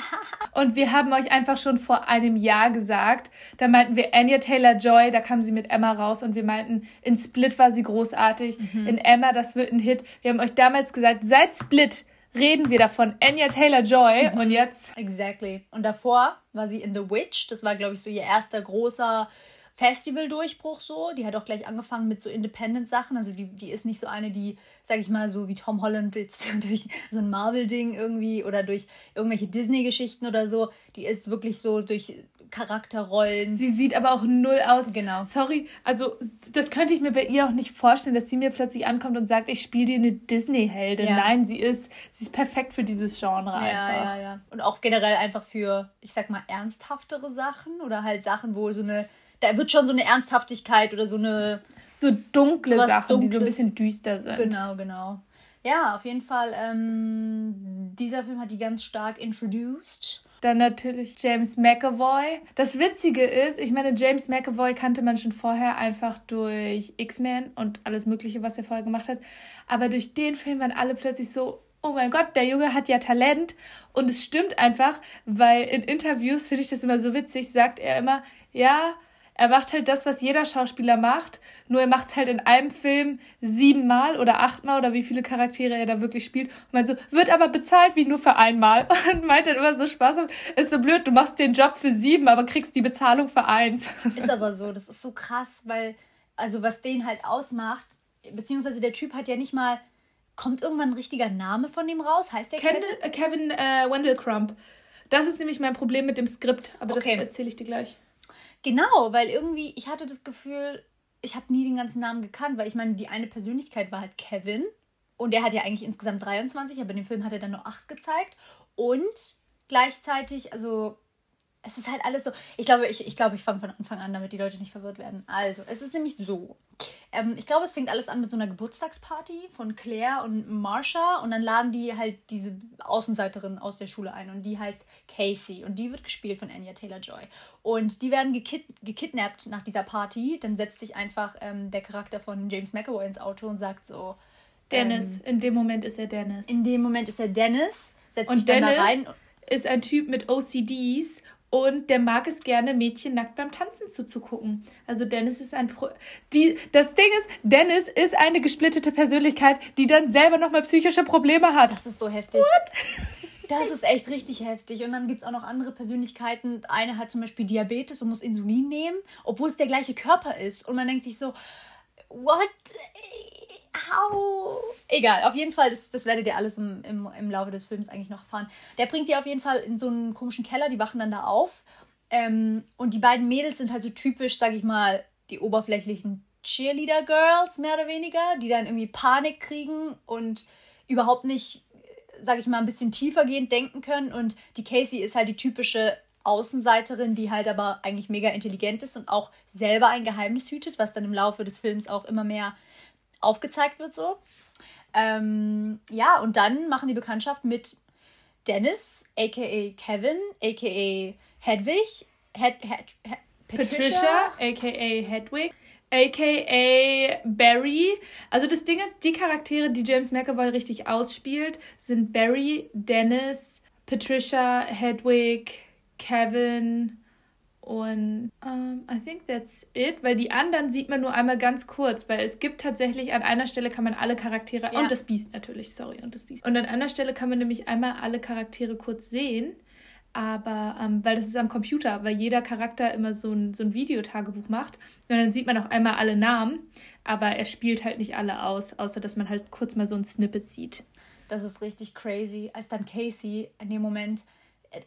und wir haben euch einfach schon vor einem Jahr gesagt, da meinten wir Anya Taylor-Joy, da kam sie mit Emma raus und wir meinten, in Split war sie großartig, mhm. in Emma, das wird ein Hit. Wir haben euch damals gesagt, seit Split reden wir davon. Anya Taylor-Joy und jetzt... Exactly. Und davor war sie in The Witch. Das war, glaube ich, so ihr erster großer Festival-Durchbruch so. Die hat auch gleich angefangen mit so Independent-Sachen. Also die, die ist nicht so eine, die, sag ich mal, so wie Tom Holland jetzt durch so ein Marvel-Ding irgendwie oder durch irgendwelche Disney-Geschichten oder so. Die ist wirklich so durch Charakterrollen. Sie sieht aber auch null aus. Genau. Sorry, also das könnte ich mir bei ihr auch nicht vorstellen, dass sie mir plötzlich ankommt und sagt, ich spiele dir eine Disney-Heldin. Ja. Nein, sie ist, sie ist perfekt für dieses Genre einfach. Ja, ja, ja. Und auch generell einfach für, ich sag mal, ernsthaftere Sachen oder halt Sachen, wo so eine da wird schon so eine Ernsthaftigkeit oder so eine. So dunkle Sachen, Dunkles. die so ein bisschen düster sind. Genau, genau. Ja, auf jeden Fall, ähm, dieser Film hat die ganz stark introduced. Dann natürlich James McAvoy. Das Witzige ist, ich meine, James McAvoy kannte man schon vorher einfach durch X-Men und alles Mögliche, was er vorher gemacht hat. Aber durch den Film waren alle plötzlich so, oh mein Gott, der Junge hat ja Talent. Und es stimmt einfach, weil in Interviews finde ich das immer so witzig, sagt er immer, ja, er macht halt das, was jeder Schauspieler macht, nur er macht es halt in einem Film siebenmal oder achtmal oder wie viele Charaktere er da wirklich spielt. Und meint so, wird aber bezahlt wie nur für einmal. Und meint dann immer so Spaß, ist so blöd, du machst den Job für sieben, aber kriegst die Bezahlung für eins. Ist aber so, das ist so krass, weil, also was den halt ausmacht, beziehungsweise der Typ hat ja nicht mal, kommt irgendwann ein richtiger Name von ihm raus? Heißt der Kevin? Kevin, Kevin äh, Wendell Crump. Das ist nämlich mein Problem mit dem Skript, aber okay. das erzähle ich dir gleich. Genau, weil irgendwie, ich hatte das Gefühl, ich habe nie den ganzen Namen gekannt, weil ich meine, die eine Persönlichkeit war halt Kevin. Und der hat ja eigentlich insgesamt 23, aber in dem Film hat er dann nur 8 gezeigt. Und gleichzeitig, also es ist halt alles so. Ich glaube, ich, ich, glaube, ich fange von Anfang an, damit die Leute nicht verwirrt werden. Also, es ist nämlich so. Ähm, ich glaube, es fängt alles an mit so einer Geburtstagsparty von Claire und Marsha. Und dann laden die halt diese Außenseiterin aus der Schule ein. Und die heißt Casey. Und die wird gespielt von Anya Taylor Joy. Und die werden gekid gekidnappt nach dieser Party. Dann setzt sich einfach ähm, der Charakter von James McAvoy ins Auto und sagt so. Dennis. Ähm, in dem Moment ist er Dennis. In dem Moment ist er Dennis. Setzt und sich dann Dennis da rein. Ist ein Typ mit OCDs und der mag es gerne, Mädchen nackt beim Tanzen zuzugucken. Also Dennis ist ein Pro die Das Ding ist, Dennis ist eine gesplittete Persönlichkeit, die dann selber nochmal psychische Probleme hat. Das ist so heftig. What? Das ist echt richtig heftig. Und dann gibt es auch noch andere Persönlichkeiten. Eine hat zum Beispiel Diabetes und muss Insulin nehmen, obwohl es der gleiche Körper ist. Und man denkt sich so, what? How? Egal, auf jeden Fall, das, das werdet ihr alles im, im, im Laufe des Films eigentlich noch erfahren. Der bringt die auf jeden Fall in so einen komischen Keller, die wachen dann da auf. Ähm, und die beiden Mädels sind halt so typisch, sag ich mal, die oberflächlichen Cheerleader-Girls, mehr oder weniger, die dann irgendwie Panik kriegen und überhaupt nicht, sag ich mal, ein bisschen tiefergehend denken können. Und die Casey ist halt die typische Außenseiterin, die halt aber eigentlich mega intelligent ist und auch selber ein Geheimnis hütet, was dann im Laufe des Films auch immer mehr aufgezeigt wird so. Ähm, ja, und dann machen die Bekanntschaft mit Dennis, aka Kevin, aka Hedwig, Hed, Hed, Hed, Patricia, aka Hedwig, aka Barry. Also das Ding ist, die Charaktere, die James McAvoy richtig ausspielt, sind Barry, Dennis, Patricia, Hedwig, Kevin und um, ähm, I think that's it, weil die anderen sieht man nur einmal ganz kurz, weil es gibt tatsächlich an einer Stelle kann man alle Charaktere ja. und das Biest natürlich, sorry, und das Biest. Und an einer Stelle kann man nämlich einmal alle Charaktere kurz sehen, aber um, ähm, weil das ist am Computer, weil jeder Charakter immer so ein, so ein Videotagebuch macht und dann sieht man auch einmal alle Namen, aber er spielt halt nicht alle aus, außer dass man halt kurz mal so ein Snippet sieht. Das ist richtig crazy, als dann Casey in dem Moment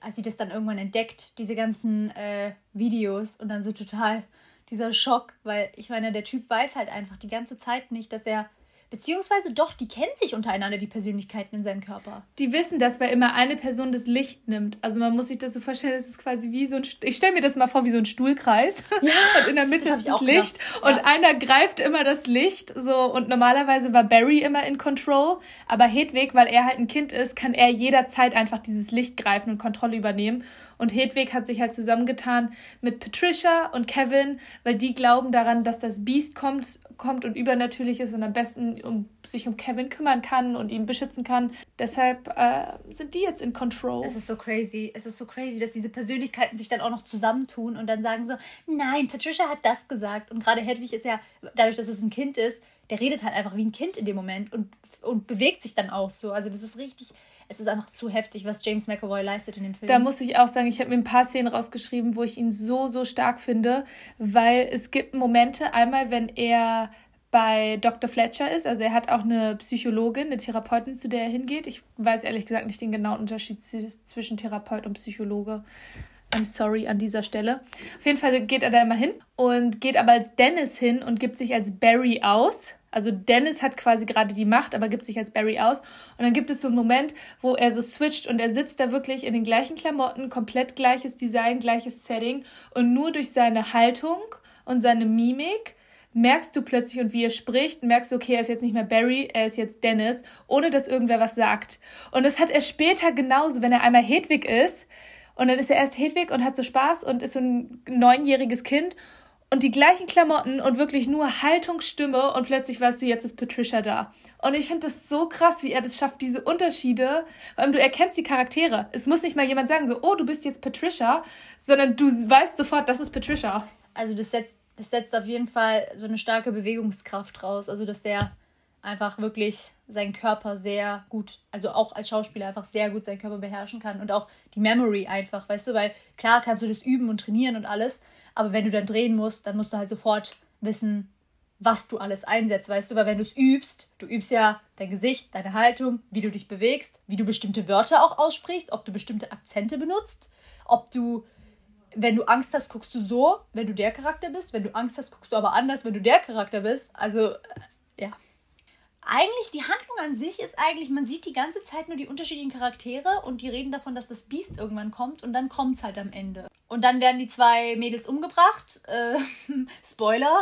als sie das dann irgendwann entdeckt, diese ganzen äh, Videos und dann so total dieser Schock, weil ich meine, der Typ weiß halt einfach die ganze Zeit nicht, dass er Beziehungsweise doch, die kennen sich untereinander, die Persönlichkeiten in seinem Körper. Die wissen das, weil immer eine Person das Licht nimmt. Also man muss sich das so vorstellen, es ist quasi wie so ein, ich stelle mir das mal vor wie so ein Stuhlkreis. Ja, und in der Mitte das ist das Licht. Ja. Und einer greift immer das Licht. So, und normalerweise war Barry immer in Control. Aber Hedwig, weil er halt ein Kind ist, kann er jederzeit einfach dieses Licht greifen und Kontrolle übernehmen. Und Hedwig hat sich halt zusammengetan mit Patricia und Kevin, weil die glauben daran, dass das Biest kommt, kommt und übernatürlich ist und am besten um, sich um Kevin kümmern kann und ihn beschützen kann. Deshalb äh, sind die jetzt in Control. Es ist so crazy. Es ist so crazy, dass diese Persönlichkeiten sich dann auch noch zusammentun und dann sagen so, nein, Patricia hat das gesagt. Und gerade Hedwig ist ja, dadurch, dass es ein Kind ist, der redet halt einfach wie ein Kind in dem Moment und, und bewegt sich dann auch so. Also das ist richtig, es ist einfach zu heftig, was James McAvoy leistet in dem Film. Da muss ich auch sagen, ich habe mir ein paar Szenen rausgeschrieben, wo ich ihn so, so stark finde, weil es gibt Momente, einmal, wenn er bei Dr. Fletcher ist. Also er hat auch eine Psychologin, eine Therapeutin, zu der er hingeht. Ich weiß ehrlich gesagt nicht den genauen Unterschied zwischen Therapeut und Psychologe. I'm sorry an dieser Stelle. Auf jeden Fall geht er da immer hin und geht aber als Dennis hin und gibt sich als Barry aus. Also Dennis hat quasi gerade die Macht, aber gibt sich als Barry aus. Und dann gibt es so einen Moment, wo er so switcht und er sitzt da wirklich in den gleichen Klamotten, komplett gleiches Design, gleiches Setting und nur durch seine Haltung und seine Mimik merkst du plötzlich und wie er spricht, merkst du, okay, er ist jetzt nicht mehr Barry, er ist jetzt Dennis, ohne dass irgendwer was sagt. Und das hat er später genauso, wenn er einmal Hedwig ist und dann ist er erst Hedwig und hat so Spaß und ist so ein neunjähriges Kind und die gleichen Klamotten und wirklich nur Haltung, Stimme und plötzlich weißt du, jetzt ist Patricia da. Und ich finde das so krass, wie er das schafft, diese Unterschiede, weil du erkennst die Charaktere. Es muss nicht mal jemand sagen, so, oh, du bist jetzt Patricia, sondern du weißt sofort, das ist Patricia. Also das setzt das setzt auf jeden Fall so eine starke Bewegungskraft raus. Also, dass der einfach wirklich seinen Körper sehr gut, also auch als Schauspieler einfach sehr gut seinen Körper beherrschen kann und auch die Memory einfach, weißt du, weil klar kannst du das üben und trainieren und alles, aber wenn du dann drehen musst, dann musst du halt sofort wissen, was du alles einsetzt, weißt du, weil wenn du es übst, du übst ja dein Gesicht, deine Haltung, wie du dich bewegst, wie du bestimmte Wörter auch aussprichst, ob du bestimmte Akzente benutzt, ob du wenn du Angst hast, guckst du so, wenn du der Charakter bist. Wenn du Angst hast, guckst du aber anders, wenn du der Charakter bist. Also, äh, ja. Eigentlich, die Handlung an sich ist eigentlich, man sieht die ganze Zeit nur die unterschiedlichen Charaktere und die reden davon, dass das Biest irgendwann kommt und dann kommt es halt am Ende. Und dann werden die zwei Mädels umgebracht. Äh, Spoiler,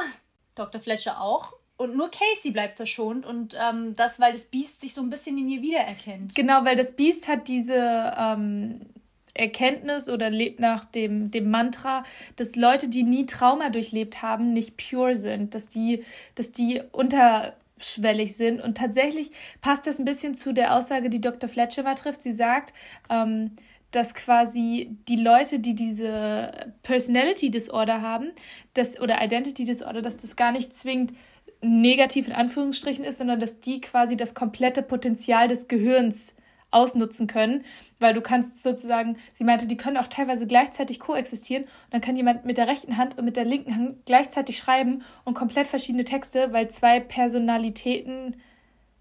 Dr. Fletcher auch. Und nur Casey bleibt verschont und ähm, das, weil das Biest sich so ein bisschen in ihr wiedererkennt. Genau, weil das Biest hat diese ähm, Erkenntnis oder lebt nach dem, dem Mantra, dass Leute, die nie Trauma durchlebt haben, nicht pure sind, dass die, dass die unterschwellig sind. Und tatsächlich passt das ein bisschen zu der Aussage, die Dr. Fletcher mal trifft. Sie sagt, ähm, dass quasi die Leute, die diese Personality Disorder haben, das, oder Identity Disorder, dass das gar nicht zwingend negativ in Anführungsstrichen ist, sondern dass die quasi das komplette Potenzial des Gehirns ausnutzen können, weil du kannst sozusagen, sie meinte, die können auch teilweise gleichzeitig koexistieren und dann kann jemand mit der rechten Hand und mit der linken Hand gleichzeitig schreiben und komplett verschiedene Texte, weil zwei Personalitäten,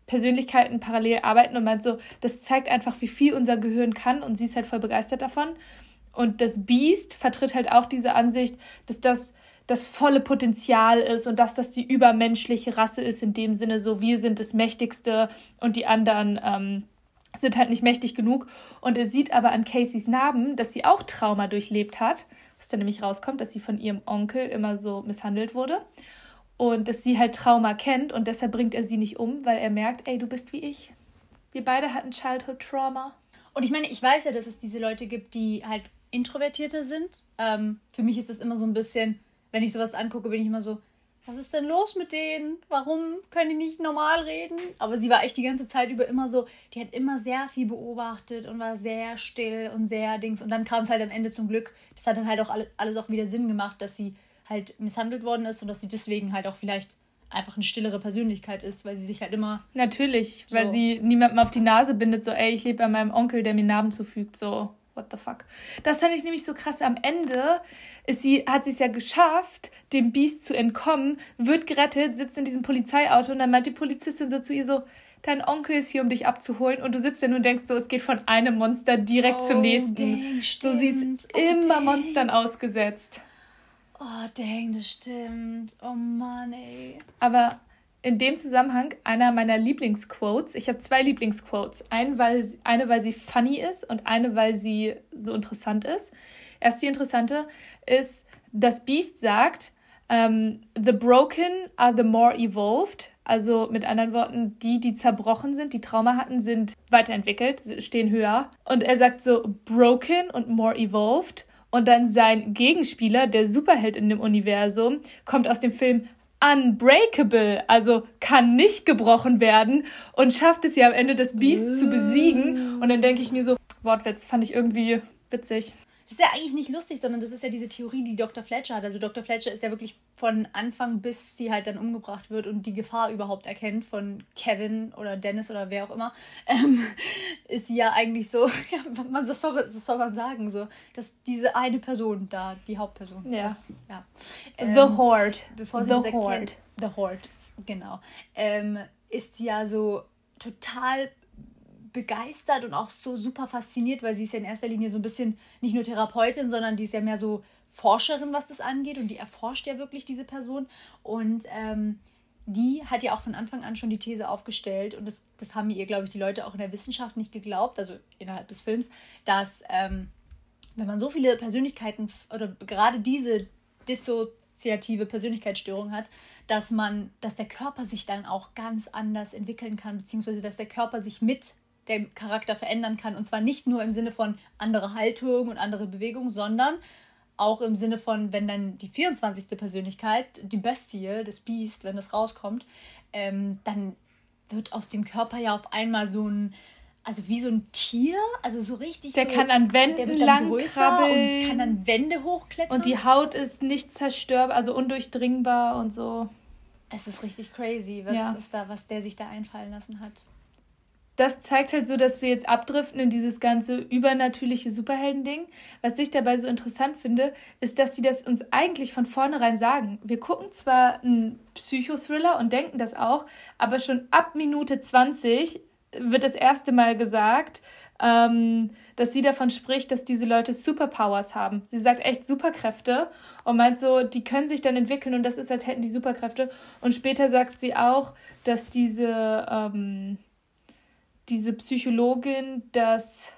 Persönlichkeiten parallel arbeiten und meint so, das zeigt einfach, wie viel unser Gehirn kann und sie ist halt voll begeistert davon. Und das Beast vertritt halt auch diese Ansicht, dass das das volle Potenzial ist und dass das die übermenschliche Rasse ist, in dem Sinne, so wir sind das Mächtigste und die anderen ähm, sind halt nicht mächtig genug. Und er sieht aber an Caseys Narben, dass sie auch Trauma durchlebt hat. Was dann nämlich rauskommt, dass sie von ihrem Onkel immer so misshandelt wurde. Und dass sie halt Trauma kennt und deshalb bringt er sie nicht um, weil er merkt, ey, du bist wie ich. Wir beide hatten Childhood Trauma. Und ich meine, ich weiß ja, dass es diese Leute gibt, die halt introvertierter sind. Ähm, für mich ist es immer so ein bisschen, wenn ich sowas angucke, bin ich immer so, was ist denn los mit denen? Warum können die nicht normal reden? Aber sie war echt die ganze Zeit über immer so, die hat immer sehr viel beobachtet und war sehr still und sehr Dings. Und dann kam es halt am Ende zum Glück. Das hat dann halt auch alles auch wieder Sinn gemacht, dass sie halt misshandelt worden ist und dass sie deswegen halt auch vielleicht einfach eine stillere Persönlichkeit ist, weil sie sich halt immer. Natürlich, so weil sie niemandem auf die Nase bindet, so, ey, ich lebe bei meinem Onkel, der mir Narben zufügt, so what the fuck. Das fand ich nämlich so krass. Am Ende ist sie, hat sie es ja geschafft, dem Biest zu entkommen, wird gerettet, sitzt in diesem Polizeiauto und dann meint die Polizistin so zu ihr so, dein Onkel ist hier, um dich abzuholen und du sitzt da nur und denkst so, es geht von einem Monster direkt oh, zum nächsten. Dang, so sie ist oh, immer dang. Monstern ausgesetzt. Oh, dang, das stimmt. Oh Mann, ey. Aber in dem Zusammenhang einer meiner Lieblingsquotes. Ich habe zwei Lieblingsquotes. Ein, weil, eine, weil sie funny ist und eine, weil sie so interessant ist. Erst die interessante ist, das Beast sagt, um, ähm, The broken are the more evolved. Also mit anderen Worten, die, die zerbrochen sind, die Trauma hatten, sind weiterentwickelt, stehen höher. Und er sagt so broken und more evolved. Und dann sein Gegenspieler, der Superheld in dem Universum, kommt aus dem Film unbreakable, also kann nicht gebrochen werden und schafft es ja am Ende das Biest zu besiegen. Und dann denke ich mir so, Wortwitz fand ich irgendwie witzig. Das ist ja eigentlich nicht lustig, sondern das ist ja diese Theorie, die Dr. Fletcher hat. Also Dr. Fletcher ist ja wirklich von Anfang bis sie halt dann umgebracht wird und die Gefahr überhaupt erkennt von Kevin oder Dennis oder wer auch immer, ähm, ist sie ja eigentlich so, ja, man, was, soll, was soll man sagen, so, dass diese eine Person da, die Hauptperson, ja. Das, ja. Ähm, The Horde. Bevor sie The Horde. Kennt, The Horde, genau. Ähm, ist ja so total begeistert und auch so super fasziniert, weil sie ist ja in erster Linie so ein bisschen nicht nur Therapeutin, sondern die ist ja mehr so Forscherin, was das angeht und die erforscht ja wirklich diese Person. Und ähm, die hat ja auch von Anfang an schon die These aufgestellt und das, das haben ihr, glaube ich, die Leute auch in der Wissenschaft nicht geglaubt, also innerhalb des Films, dass ähm, wenn man so viele Persönlichkeiten oder gerade diese dissoziative Persönlichkeitsstörung hat, dass man, dass der Körper sich dann auch ganz anders entwickeln kann, beziehungsweise dass der Körper sich mit der Charakter verändern kann. Und zwar nicht nur im Sinne von andere Haltung und andere Bewegung, sondern auch im Sinne von, wenn dann die 24. Persönlichkeit, die Bestie, das Biest, wenn das rauskommt, ähm, dann wird aus dem Körper ja auf einmal so ein, also wie so ein Tier, also so richtig. Der so, kann an Wänden lang krabbeln. Und kann dann Wände hochklettern. Und die Haut ist nicht zerstörbar, also undurchdringbar und so. Es ist richtig crazy, was, ja. was, da, was der sich da einfallen lassen hat das zeigt halt so, dass wir jetzt abdriften in dieses ganze übernatürliche Superhelden-Ding. Was ich dabei so interessant finde, ist, dass sie das uns eigentlich von vornherein sagen. Wir gucken zwar einen Psychothriller und denken das auch, aber schon ab Minute 20 wird das erste Mal gesagt, ähm, dass sie davon spricht, dass diese Leute Superpowers haben. Sie sagt echt Superkräfte und meint so, die können sich dann entwickeln und das ist, als hätten die Superkräfte. Und später sagt sie auch, dass diese. Ähm, diese Psychologin, dass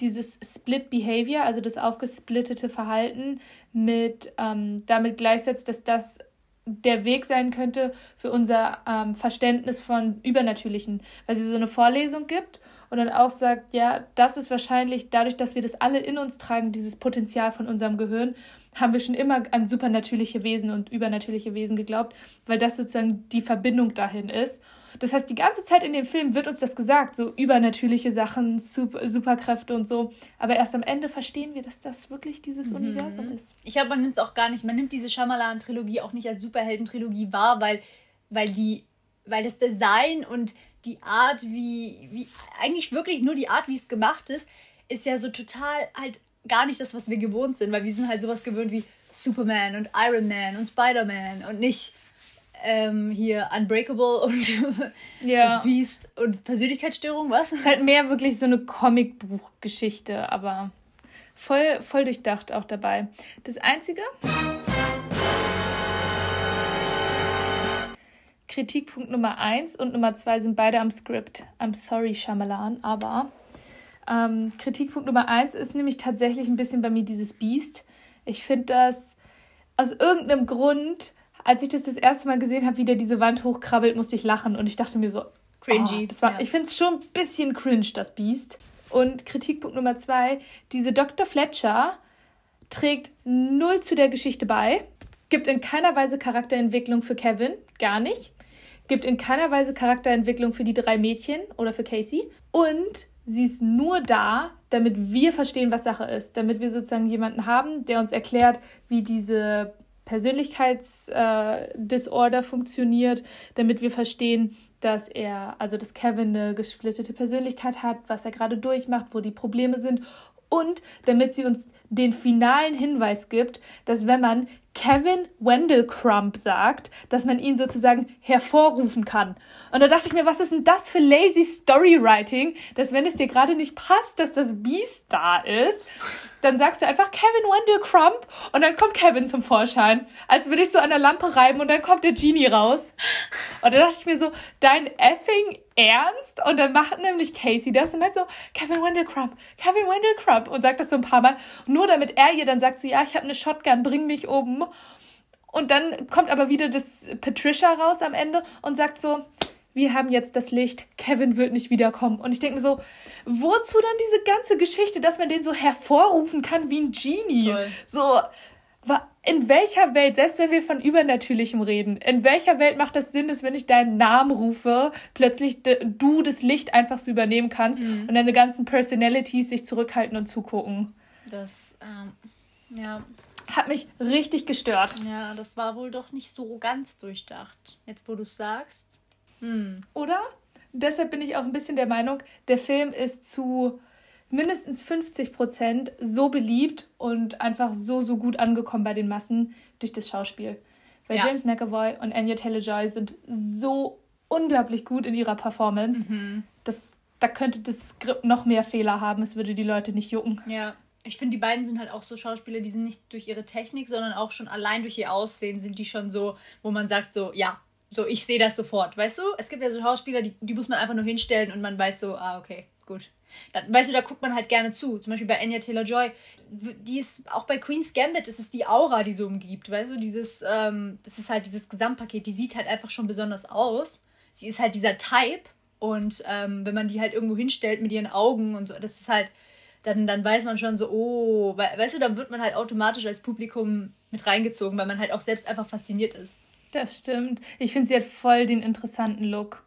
dieses Split Behavior, also das aufgesplittete Verhalten, mit ähm, damit gleichsetzt, dass das der Weg sein könnte für unser ähm, Verständnis von Übernatürlichen, weil sie so eine Vorlesung gibt und dann auch sagt, ja, das ist wahrscheinlich dadurch, dass wir das alle in uns tragen, dieses Potenzial von unserem Gehirn, haben wir schon immer an supernatürliche Wesen und übernatürliche Wesen geglaubt, weil das sozusagen die Verbindung dahin ist. Das heißt, die ganze Zeit in dem Film wird uns das gesagt, so übernatürliche Sachen, Super Superkräfte und so. Aber erst am Ende verstehen wir, dass das wirklich dieses mhm. Universum ist. Ich glaube, man nimmt es auch gar nicht, man nimmt diese Shyamalan-Trilogie auch nicht als Superhelden-Trilogie wahr, weil, weil, die, weil das Design und die Art, wie, wie, eigentlich wirklich nur die Art, wie es gemacht ist, ist ja so total halt gar nicht das, was wir gewohnt sind, weil wir sind halt sowas gewöhnt wie Superman und Iron Man und Spider-Man und nicht ähm, hier Unbreakable und ja. das Beast und Persönlichkeitsstörung, was? Es ist halt mehr wirklich so eine Comicbuchgeschichte, aber voll, voll durchdacht auch dabei. Das Einzige. Kritikpunkt Nummer 1 und Nummer 2 sind beide am Skript. I'm sorry, Shyamalan, aber ähm, Kritikpunkt Nummer 1 ist nämlich tatsächlich ein bisschen bei mir dieses Beast. Ich finde das aus irgendeinem Grund als ich das das erste Mal gesehen habe, wie der diese Wand hochkrabbelt, musste ich lachen und ich dachte mir so, cringy. Oh, das war, ja. Ich finde es schon ein bisschen cringe, das Biest. Und Kritikpunkt Nummer zwei, diese Dr. Fletcher trägt null zu der Geschichte bei, gibt in keiner Weise Charakterentwicklung für Kevin, gar nicht, gibt in keiner Weise Charakterentwicklung für die drei Mädchen oder für Casey und sie ist nur da, damit wir verstehen, was Sache ist, damit wir sozusagen jemanden haben, der uns erklärt, wie diese Persönlichkeitsdisorder äh, funktioniert, damit wir verstehen, dass er, also dass Kevin eine gesplittete Persönlichkeit hat, was er gerade durchmacht, wo die Probleme sind und damit sie uns den finalen Hinweis gibt, dass wenn man Kevin Wendell Crump sagt, dass man ihn sozusagen hervorrufen kann. Und da dachte ich mir, was ist denn das für lazy Storywriting, dass wenn es dir gerade nicht passt, dass das Beast da ist, dann sagst du einfach Kevin Wendell Crump und dann kommt Kevin zum Vorschein. Als würde ich so an der Lampe reiben und dann kommt der Genie raus. Und da dachte ich mir so, dein effing Ernst? Und dann macht nämlich Casey das und meint so, Kevin Wendell Crump, Kevin Wendell Crump und sagt das so ein paar Mal. Nur damit er ihr dann sagt so, ja, ich habe eine Shotgun, bring mich oben. Und dann kommt aber wieder das Patricia raus am Ende und sagt so, wir haben jetzt das Licht, Kevin wird nicht wiederkommen. Und ich denke mir so, wozu dann diese ganze Geschichte, dass man den so hervorrufen kann wie ein Genie? Toll. So, in welcher Welt, selbst wenn wir von Übernatürlichem reden, in welcher Welt macht das Sinn, dass wenn ich deinen Namen rufe, plötzlich du das Licht einfach so übernehmen kannst mhm. und deine ganzen Personalities sich zurückhalten und zugucken? Das, ähm, ja. Hat mich richtig gestört. Ja, das war wohl doch nicht so ganz durchdacht. Jetzt, wo du es sagst. Hm. Oder? Deshalb bin ich auch ein bisschen der Meinung, der Film ist zu mindestens 50 Prozent so beliebt und einfach so, so gut angekommen bei den Massen durch das Schauspiel. Weil ja. James McAvoy und Anya Taylor-Joy sind so unglaublich gut in ihrer Performance. Mhm. Das, da könnte das Skript noch mehr Fehler haben, es würde die Leute nicht jucken. Ja, ich finde, die beiden sind halt auch so Schauspieler, die sind nicht durch ihre Technik, sondern auch schon allein durch ihr Aussehen sind die schon so, wo man sagt so, ja, so, ich sehe das sofort, weißt du? Es gibt ja so Schauspieler, die, die muss man einfach nur hinstellen und man weiß so, ah, okay, gut. Da, weißt du, da guckt man halt gerne zu. Zum Beispiel bei Anya Taylor-Joy. Die ist, auch bei Queen's Gambit ist es die Aura, die so umgibt, weißt du? Dieses, ähm, das ist halt dieses Gesamtpaket, die sieht halt einfach schon besonders aus. Sie ist halt dieser Type und ähm, wenn man die halt irgendwo hinstellt mit ihren Augen und so, das ist halt, dann, dann weiß man schon so, oh, weißt du, dann wird man halt automatisch als Publikum mit reingezogen, weil man halt auch selbst einfach fasziniert ist. Das stimmt. Ich finde, sie hat voll den interessanten Look.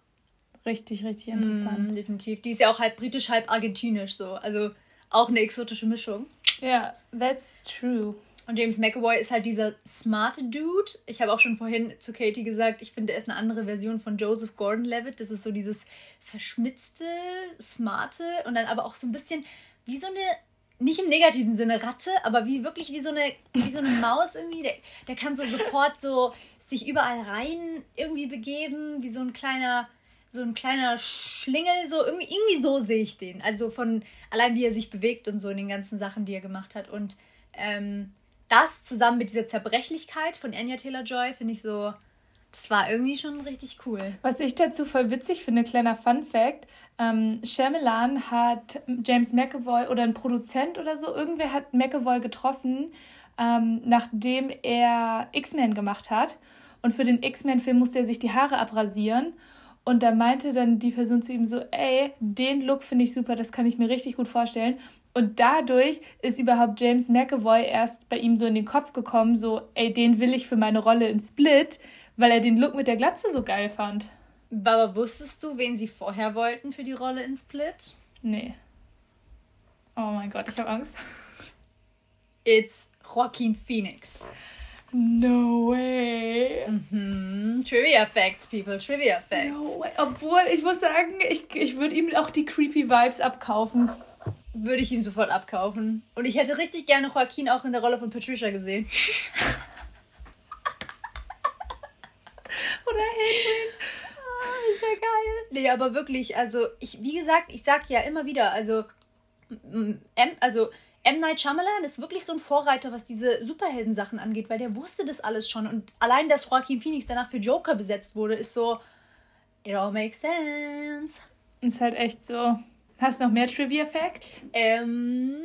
Richtig, richtig interessant. Mm, definitiv. Die ist ja auch halb britisch, halb argentinisch so. Also auch eine exotische Mischung. Ja, yeah, that's true. Und James McAvoy ist halt dieser smarte Dude. Ich habe auch schon vorhin zu Katie gesagt, ich finde, er ist eine andere Version von Joseph Gordon-Levitt. Das ist so dieses verschmitzte, smarte und dann aber auch so ein bisschen wie so eine nicht im negativen Sinne Ratte, aber wie wirklich wie so eine, wie so eine Maus irgendwie. Der, der kann so sofort so sich überall rein irgendwie begeben, wie so ein kleiner, so ein kleiner Schlingel, so irgendwie, irgendwie so sehe ich den. Also von allein wie er sich bewegt und so in den ganzen Sachen, die er gemacht hat. Und ähm, das zusammen mit dieser Zerbrechlichkeit von Anya Taylor Joy finde ich so, das war irgendwie schon richtig cool. Was ich dazu voll witzig finde, kleiner Fun Fact: ähm, Shyamalan hat James McAvoy oder ein Produzent oder so, irgendwer hat McAvoy getroffen, ähm, nachdem er X-Men gemacht hat. Und für den X-Men-Film musste er sich die Haare abrasieren. Und da meinte dann die Person zu ihm so: Ey, den Look finde ich super, das kann ich mir richtig gut vorstellen. Und dadurch ist überhaupt James McAvoy erst bei ihm so in den Kopf gekommen, so, ey, den will ich für meine Rolle in Split weil er den Look mit der Glatze so geil fand. Aber wusstest du, wen sie vorher wollten für die Rolle in Split? Nee. Oh mein Gott, ich habe Angst. It's Joaquin Phoenix. No way. Mhm. Trivia Facts, people. Trivia Facts. No way. Obwohl, ich muss sagen, ich, ich würde ihm auch die creepy Vibes abkaufen. Würde ich ihm sofort abkaufen. Und ich hätte richtig gerne Joaquin auch in der Rolle von Patricia gesehen. Oder Hedwig. Oh, ist ja geil. Nee, aber wirklich, also ich, wie gesagt, ich sag ja immer wieder, also, M, also M. Night Shyamalan ist wirklich so ein Vorreiter, was diese Superhelden-Sachen angeht, weil der wusste das alles schon. Und allein, dass Joaquin Phoenix danach für Joker besetzt wurde, ist so, it all makes sense. Ist halt echt so. Hast du noch mehr Trivia-Facts? Ähm,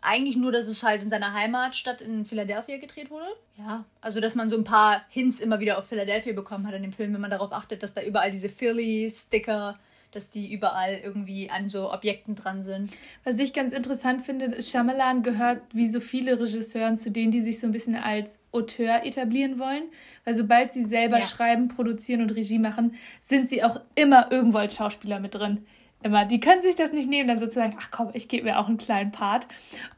eigentlich nur, dass es halt in seiner Heimatstadt in Philadelphia gedreht wurde. Ja, also dass man so ein paar Hints immer wieder auf Philadelphia bekommen hat in dem Film, wenn man darauf achtet, dass da überall diese Philly-Sticker, dass die überall irgendwie an so Objekten dran sind. Was ich ganz interessant finde, ist, Shyamalan gehört wie so viele Regisseuren zu denen, die sich so ein bisschen als Auteur etablieren wollen. Weil sobald sie selber ja. schreiben, produzieren und Regie machen, sind sie auch immer irgendwo als Schauspieler mit drin immer. Die können sich das nicht nehmen, dann sozusagen, ach komm, ich gebe mir auch einen kleinen Part.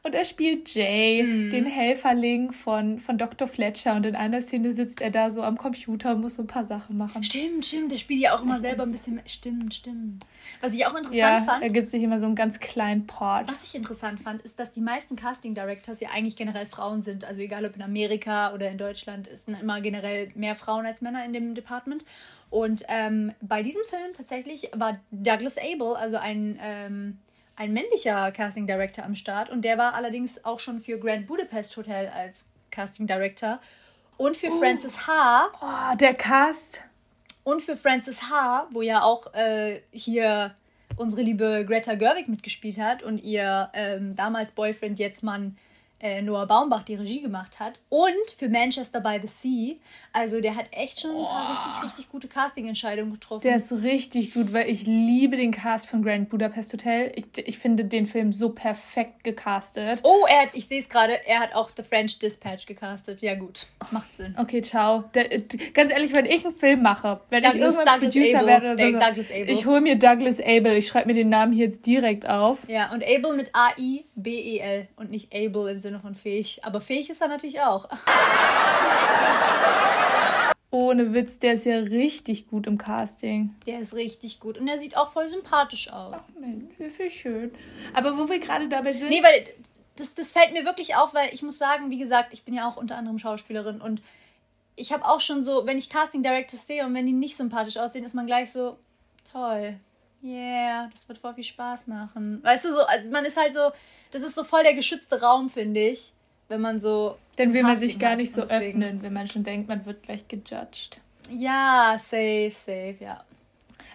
Und er spielt Jay, mhm. den Helferling von, von Dr. Fletcher. Und in einer Szene sitzt er da so am Computer und muss so ein paar Sachen machen. Stimmt, stimmt. Der spielt ja auch immer selber ein bisschen. Stimmt, stimmt. Was ich auch interessant ja, fand. Er gibt sich immer so einen ganz kleinen Part. Was ich interessant fand, ist, dass die meisten Casting Directors ja eigentlich generell Frauen sind. Also egal ob in Amerika oder in Deutschland, sind immer generell mehr Frauen als Männer in dem Department. Und ähm, bei diesem Film tatsächlich war Douglas Abel, also ein, ähm, ein männlicher Casting Director am Start. Und der war allerdings auch schon für Grand Budapest Hotel als Casting Director. Und für uh, Francis H. Oh, der Cast. Und für Francis H., wo ja auch äh, hier unsere liebe Greta Gerwig mitgespielt hat und ihr ähm, damals Boyfriend, jetzt Mann äh, Noah Baumbach die Regie gemacht hat und für Manchester by the Sea. Also der hat echt schon ein paar richtig, richtig gute Casting-Entscheidungen getroffen. Der ist richtig gut, weil ich liebe den Cast von Grand Budapest Hotel. Ich, ich finde den Film so perfekt gecastet. Oh, er hat, ich sehe es gerade, er hat auch The French Dispatch gecastet. Ja gut, macht Sinn. Okay, ciao. Der, ganz ehrlich, wenn ich einen Film mache, wenn Douglas, ich irgendwann Douglas Producer Abel. werde oder so, ich hole mir Douglas Abel. Ich schreibe mir den Namen hier jetzt direkt auf. Ja, und Abel mit A-I-B-E-L und nicht Abel im Sinne Sinne von fähig. Aber fähig ist er natürlich auch. Ohne Witz, der ist ja richtig gut im Casting. Der ist richtig gut. Und er sieht auch voll sympathisch aus. Ach Mensch, wie schön. Aber wo wir gerade dabei sind. Nee, weil das, das fällt mir wirklich auf, weil ich muss sagen, wie gesagt, ich bin ja auch unter anderem Schauspielerin und ich habe auch schon so, wenn ich Casting Directors sehe und wenn die nicht sympathisch aussehen, ist man gleich so, toll. Yeah, das wird voll viel Spaß machen. Weißt du, so, also man ist halt so, das ist so voll der geschützte Raum, finde ich, wenn man so. Dann will man sich gar nicht so öffnen, wenn man schon denkt, man wird gleich gejudged. Ja, safe, safe, ja.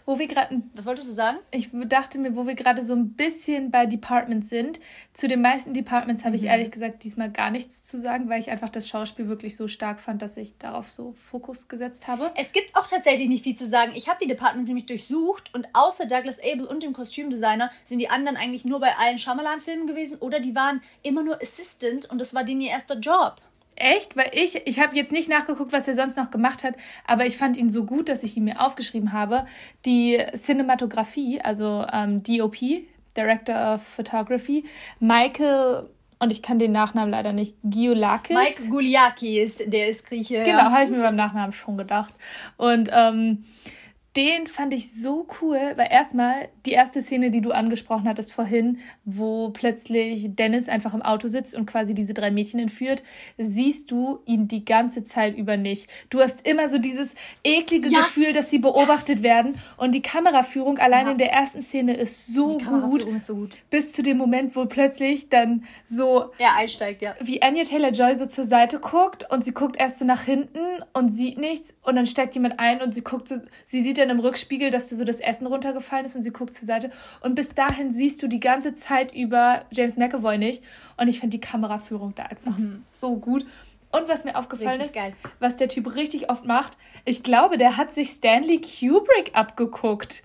Wo wir gerade. Was wolltest du sagen? Ich dachte mir, wo wir gerade so ein bisschen bei Departments sind. Zu den meisten Departments habe ich mhm. ehrlich gesagt diesmal gar nichts zu sagen, weil ich einfach das Schauspiel wirklich so stark fand, dass ich darauf so Fokus gesetzt habe. Es gibt auch tatsächlich nicht viel zu sagen. Ich habe die Departments nämlich durchsucht und außer Douglas Abel und dem Kostümdesigner sind die anderen eigentlich nur bei allen Shyamalan-Filmen gewesen oder die waren immer nur Assistant und das war denen ihr erster Job. Echt? Weil ich, ich habe jetzt nicht nachgeguckt, was er sonst noch gemacht hat, aber ich fand ihn so gut, dass ich ihn mir aufgeschrieben habe. Die Cinematografie, also ähm, DOP, Director of Photography, Michael, und ich kann den Nachnamen leider nicht, Giolakis. Mike Guliakis, der ist Grieche. Genau, ja. habe ich mir beim Nachnamen schon gedacht. Und ähm, den fand ich so cool, weil erstmal die erste Szene, die du angesprochen hattest vorhin, wo plötzlich Dennis einfach im Auto sitzt und quasi diese drei Mädchen entführt, siehst du ihn die ganze Zeit über nicht. Du hast immer so dieses eklige yes, Gefühl, dass sie beobachtet yes. werden und die Kameraführung allein ja. in der ersten Szene ist so gut, ist so gut. Bis zu dem Moment, wo plötzlich dann so er einsteigt, ja. Wie Anya Taylor-Joy so zur Seite guckt und sie guckt erst so nach hinten und sieht nichts und dann steigt jemand ein und sie guckt so, sie sieht dann dann im Rückspiegel, dass da so das Essen runtergefallen ist und sie guckt zur Seite. Und bis dahin siehst du die ganze Zeit über James McAvoy nicht. Und ich finde die Kameraführung da einfach mhm. so gut. Und was mir aufgefallen richtig ist, geil. was der Typ richtig oft macht, ich glaube, der hat sich Stanley Kubrick abgeguckt,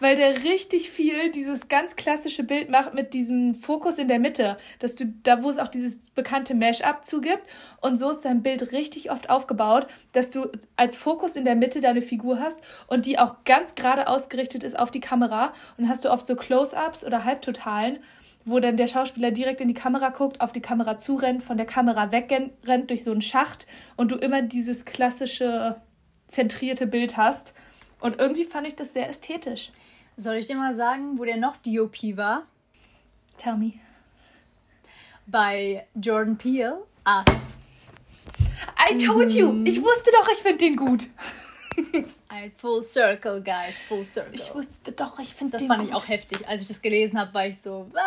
weil der richtig viel dieses ganz klassische Bild macht mit diesem Fokus in der Mitte, dass du da, wo es auch dieses bekannte Mesh-Up zugibt. Und so ist sein Bild richtig oft aufgebaut, dass du als Fokus in der Mitte deine Figur hast und die auch ganz gerade ausgerichtet ist auf die Kamera. Und hast du oft so Close-ups oder Halbtotalen wo dann der Schauspieler direkt in die Kamera guckt, auf die Kamera zurennt, von der Kamera wegrennt durch so einen Schacht und du immer dieses klassische zentrierte Bild hast. Und irgendwie fand ich das sehr ästhetisch. Soll ich dir mal sagen, wo der noch DOP war? Tell me. Bei Jordan Peele, Us. I told you! Ich wusste doch, ich finde den gut. Ein Full Circle, guys, Full Circle. Ich wusste doch, ich finde Das fand gut. ich auch heftig. Als ich das gelesen habe, war ich so, was?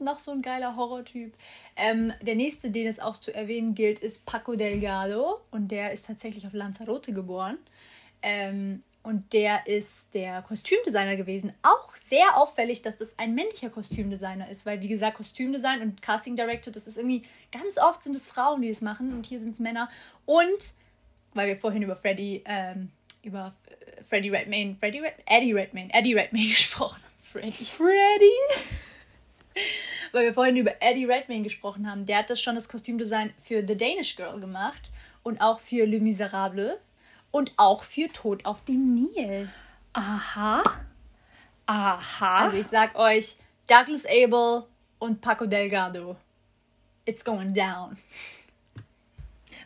Noch so ein geiler Horrortyp. Ähm, der nächste, den es auch zu erwähnen gilt, ist Paco Delgado. Und der ist tatsächlich auf Lanzarote geboren. Ähm, und der ist der Kostümdesigner gewesen. Auch sehr auffällig, dass das ein männlicher Kostümdesigner ist, weil, wie gesagt, Kostümdesign und Casting Director, das ist irgendwie, ganz oft sind es Frauen, die das machen und hier sind es Männer. Und weil wir vorhin über Freddy, ähm, über äh, Freddy Redmayne, Freddy Red, Eddie Redmayne, Eddie Redmayne gesprochen haben. Freddy. Freddy? Weil wir vorhin über Eddie Redmayne gesprochen haben. Der hat das schon das Kostümdesign für The Danish Girl gemacht und auch für Le Miserable und auch für Tod auf dem Nil. Aha. Aha. Also ich sag euch, Douglas Abel und Paco Delgado. It's going down.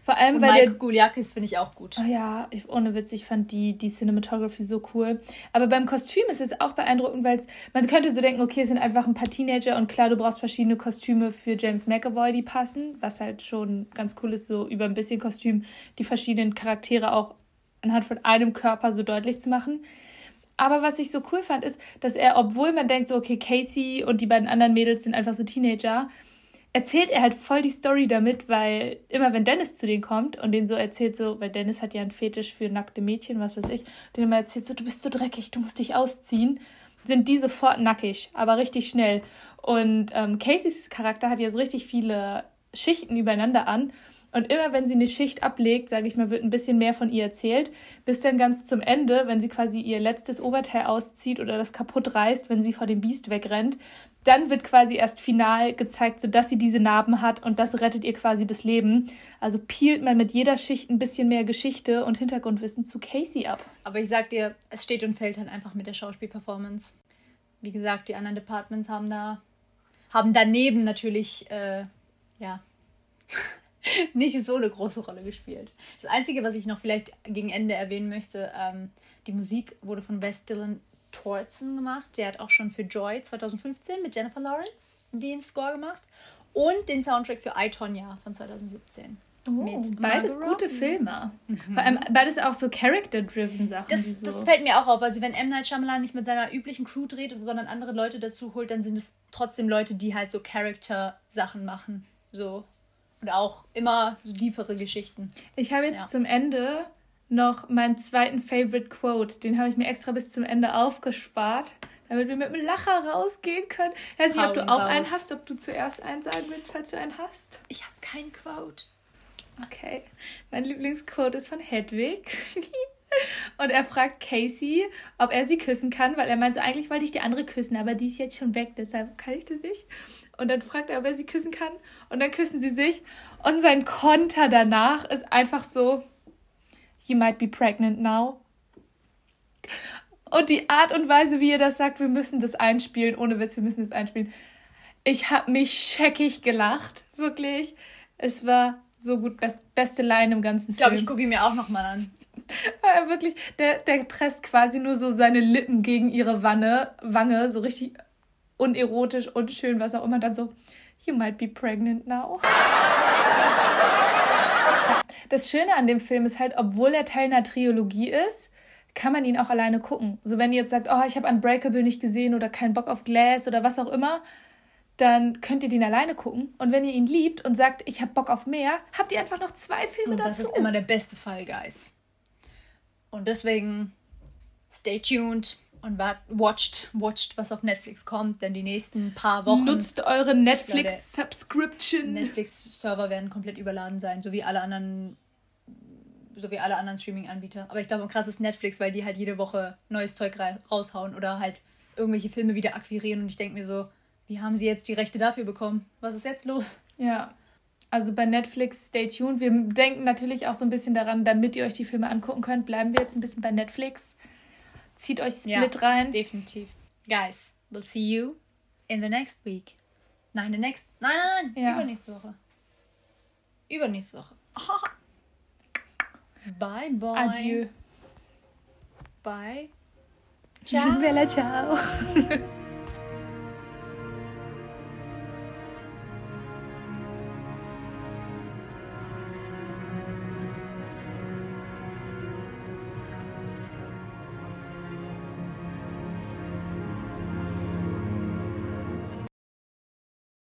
Vor allem, und weil Mike der finde ich auch gut. Oh ja, ich, ohne Witz, ich fand die, die Cinematography so cool. Aber beim Kostüm ist es auch beeindruckend, weil man könnte so denken, okay, es sind einfach ein paar Teenager und klar, du brauchst verschiedene Kostüme für James McAvoy, die passen, was halt schon ganz cool ist, so über ein bisschen Kostüm die verschiedenen Charaktere auch anhand von einem Körper so deutlich zu machen. Aber was ich so cool fand, ist, dass er, obwohl man denkt, so, okay, Casey und die beiden anderen Mädels sind einfach so Teenager, erzählt er halt voll die Story damit, weil immer wenn Dennis zu denen kommt und den so erzählt, so, weil Dennis hat ja einen Fetisch für nackte Mädchen, was weiß ich, den immer erzählt, so, du bist so dreckig, du musst dich ausziehen, sind die sofort nackig, aber richtig schnell. Und ähm, Caseys Charakter hat jetzt richtig viele Schichten übereinander an. Und immer wenn sie eine Schicht ablegt, sage ich mal, wird ein bisschen mehr von ihr erzählt, bis dann ganz zum Ende, wenn sie quasi ihr letztes Oberteil auszieht oder das kaputt reißt, wenn sie vor dem Biest wegrennt, dann wird quasi erst final gezeigt, sodass sie diese Narben hat und das rettet ihr quasi das Leben. Also peelt man mit jeder Schicht ein bisschen mehr Geschichte und Hintergrundwissen zu Casey ab. Aber ich sag dir, es steht und fällt halt einfach mit der Schauspielperformance. Wie gesagt, die anderen Departments haben da, haben daneben natürlich, äh, ja, nicht so eine große Rolle gespielt. Das Einzige, was ich noch vielleicht gegen Ende erwähnen möchte, ähm, die Musik wurde von Wes Dylan Tortzen gemacht. Der hat auch schon für Joy 2015 mit Jennifer Lawrence den Score gemacht. Und den Soundtrack für I, Tonya von 2017. Oh, beides gute Filme. Mhm. Vor allem beides auch so character-driven Sachen. Das, so. das fällt mir auch auf. Also wenn M. Night Shyamalan nicht mit seiner üblichen Crew dreht, sondern andere Leute dazu holt, dann sind es trotzdem Leute, die halt so Character-Sachen machen. So. Und auch immer so deepere Geschichten. Ich habe jetzt ja. zum Ende noch meinen zweiten Favorite Quote. Den habe ich mir extra bis zum Ende aufgespart, damit wir mit einem Lacher rausgehen können. Ich weiß nicht, ob du auch einen hast, ob du zuerst einen sagen willst, falls du einen hast. Ich habe keinen Quote. Okay. Mein Lieblingsquote ist von Hedwig. Und er fragt Casey, ob er sie küssen kann, weil er meint, so eigentlich wollte ich die andere küssen, aber die ist jetzt schon weg, deshalb kann ich das nicht. Und dann fragt er, ob er sie küssen kann. Und dann küssen sie sich. Und sein Konter danach ist einfach so, You might be pregnant now. Und die Art und Weise, wie er das sagt, wir müssen das einspielen, ohne Witz, wir müssen das einspielen. Ich habe mich scheckig gelacht, wirklich. Es war so gut, best, beste Line im ganzen Film. Ich glaube, ich gucke ihn mir auch nochmal an. Ja, wirklich, der, der presst quasi nur so seine Lippen gegen ihre Wanne, Wange, so richtig unerotisch, unschön, was auch immer, dann so, you might be pregnant now. Das Schöne an dem Film ist halt, obwohl er Teil einer Trilogie ist, kann man ihn auch alleine gucken. So wenn ihr jetzt sagt, oh, ich habe Unbreakable nicht gesehen oder keinen Bock auf Glass oder was auch immer, dann könnt ihr den alleine gucken. Und wenn ihr ihn liebt und sagt, ich habe Bock auf mehr, habt ihr einfach noch zwei Filme und das dazu. Das ist immer der beste Fall, Guys. Und deswegen stay tuned und watcht, watcht, was auf Netflix kommt, denn die nächsten paar Wochen. Nutzt eure Netflix-Subscription. Netflix-Server werden komplett überladen sein, so wie alle anderen, so wie alle anderen Streaming-Anbieter. Aber ich glaube, krass ist Netflix, weil die halt jede Woche neues Zeug raushauen oder halt irgendwelche Filme wieder akquirieren und ich denke mir so, wie haben sie jetzt die Rechte dafür bekommen? Was ist jetzt los? Ja. Also bei Netflix, stay tuned. Wir denken natürlich auch so ein bisschen daran, damit ihr euch die Filme angucken könnt, bleiben wir jetzt ein bisschen bei Netflix. Zieht euch Split ja, rein. Definitiv. Guys, we'll see you in the next week. Nein, the next. Nein, nein, nein. Ja. Übernächste Woche. Übernächste Woche. Bye, bye. Adieu. Bye. Ciao. Bella, ciao.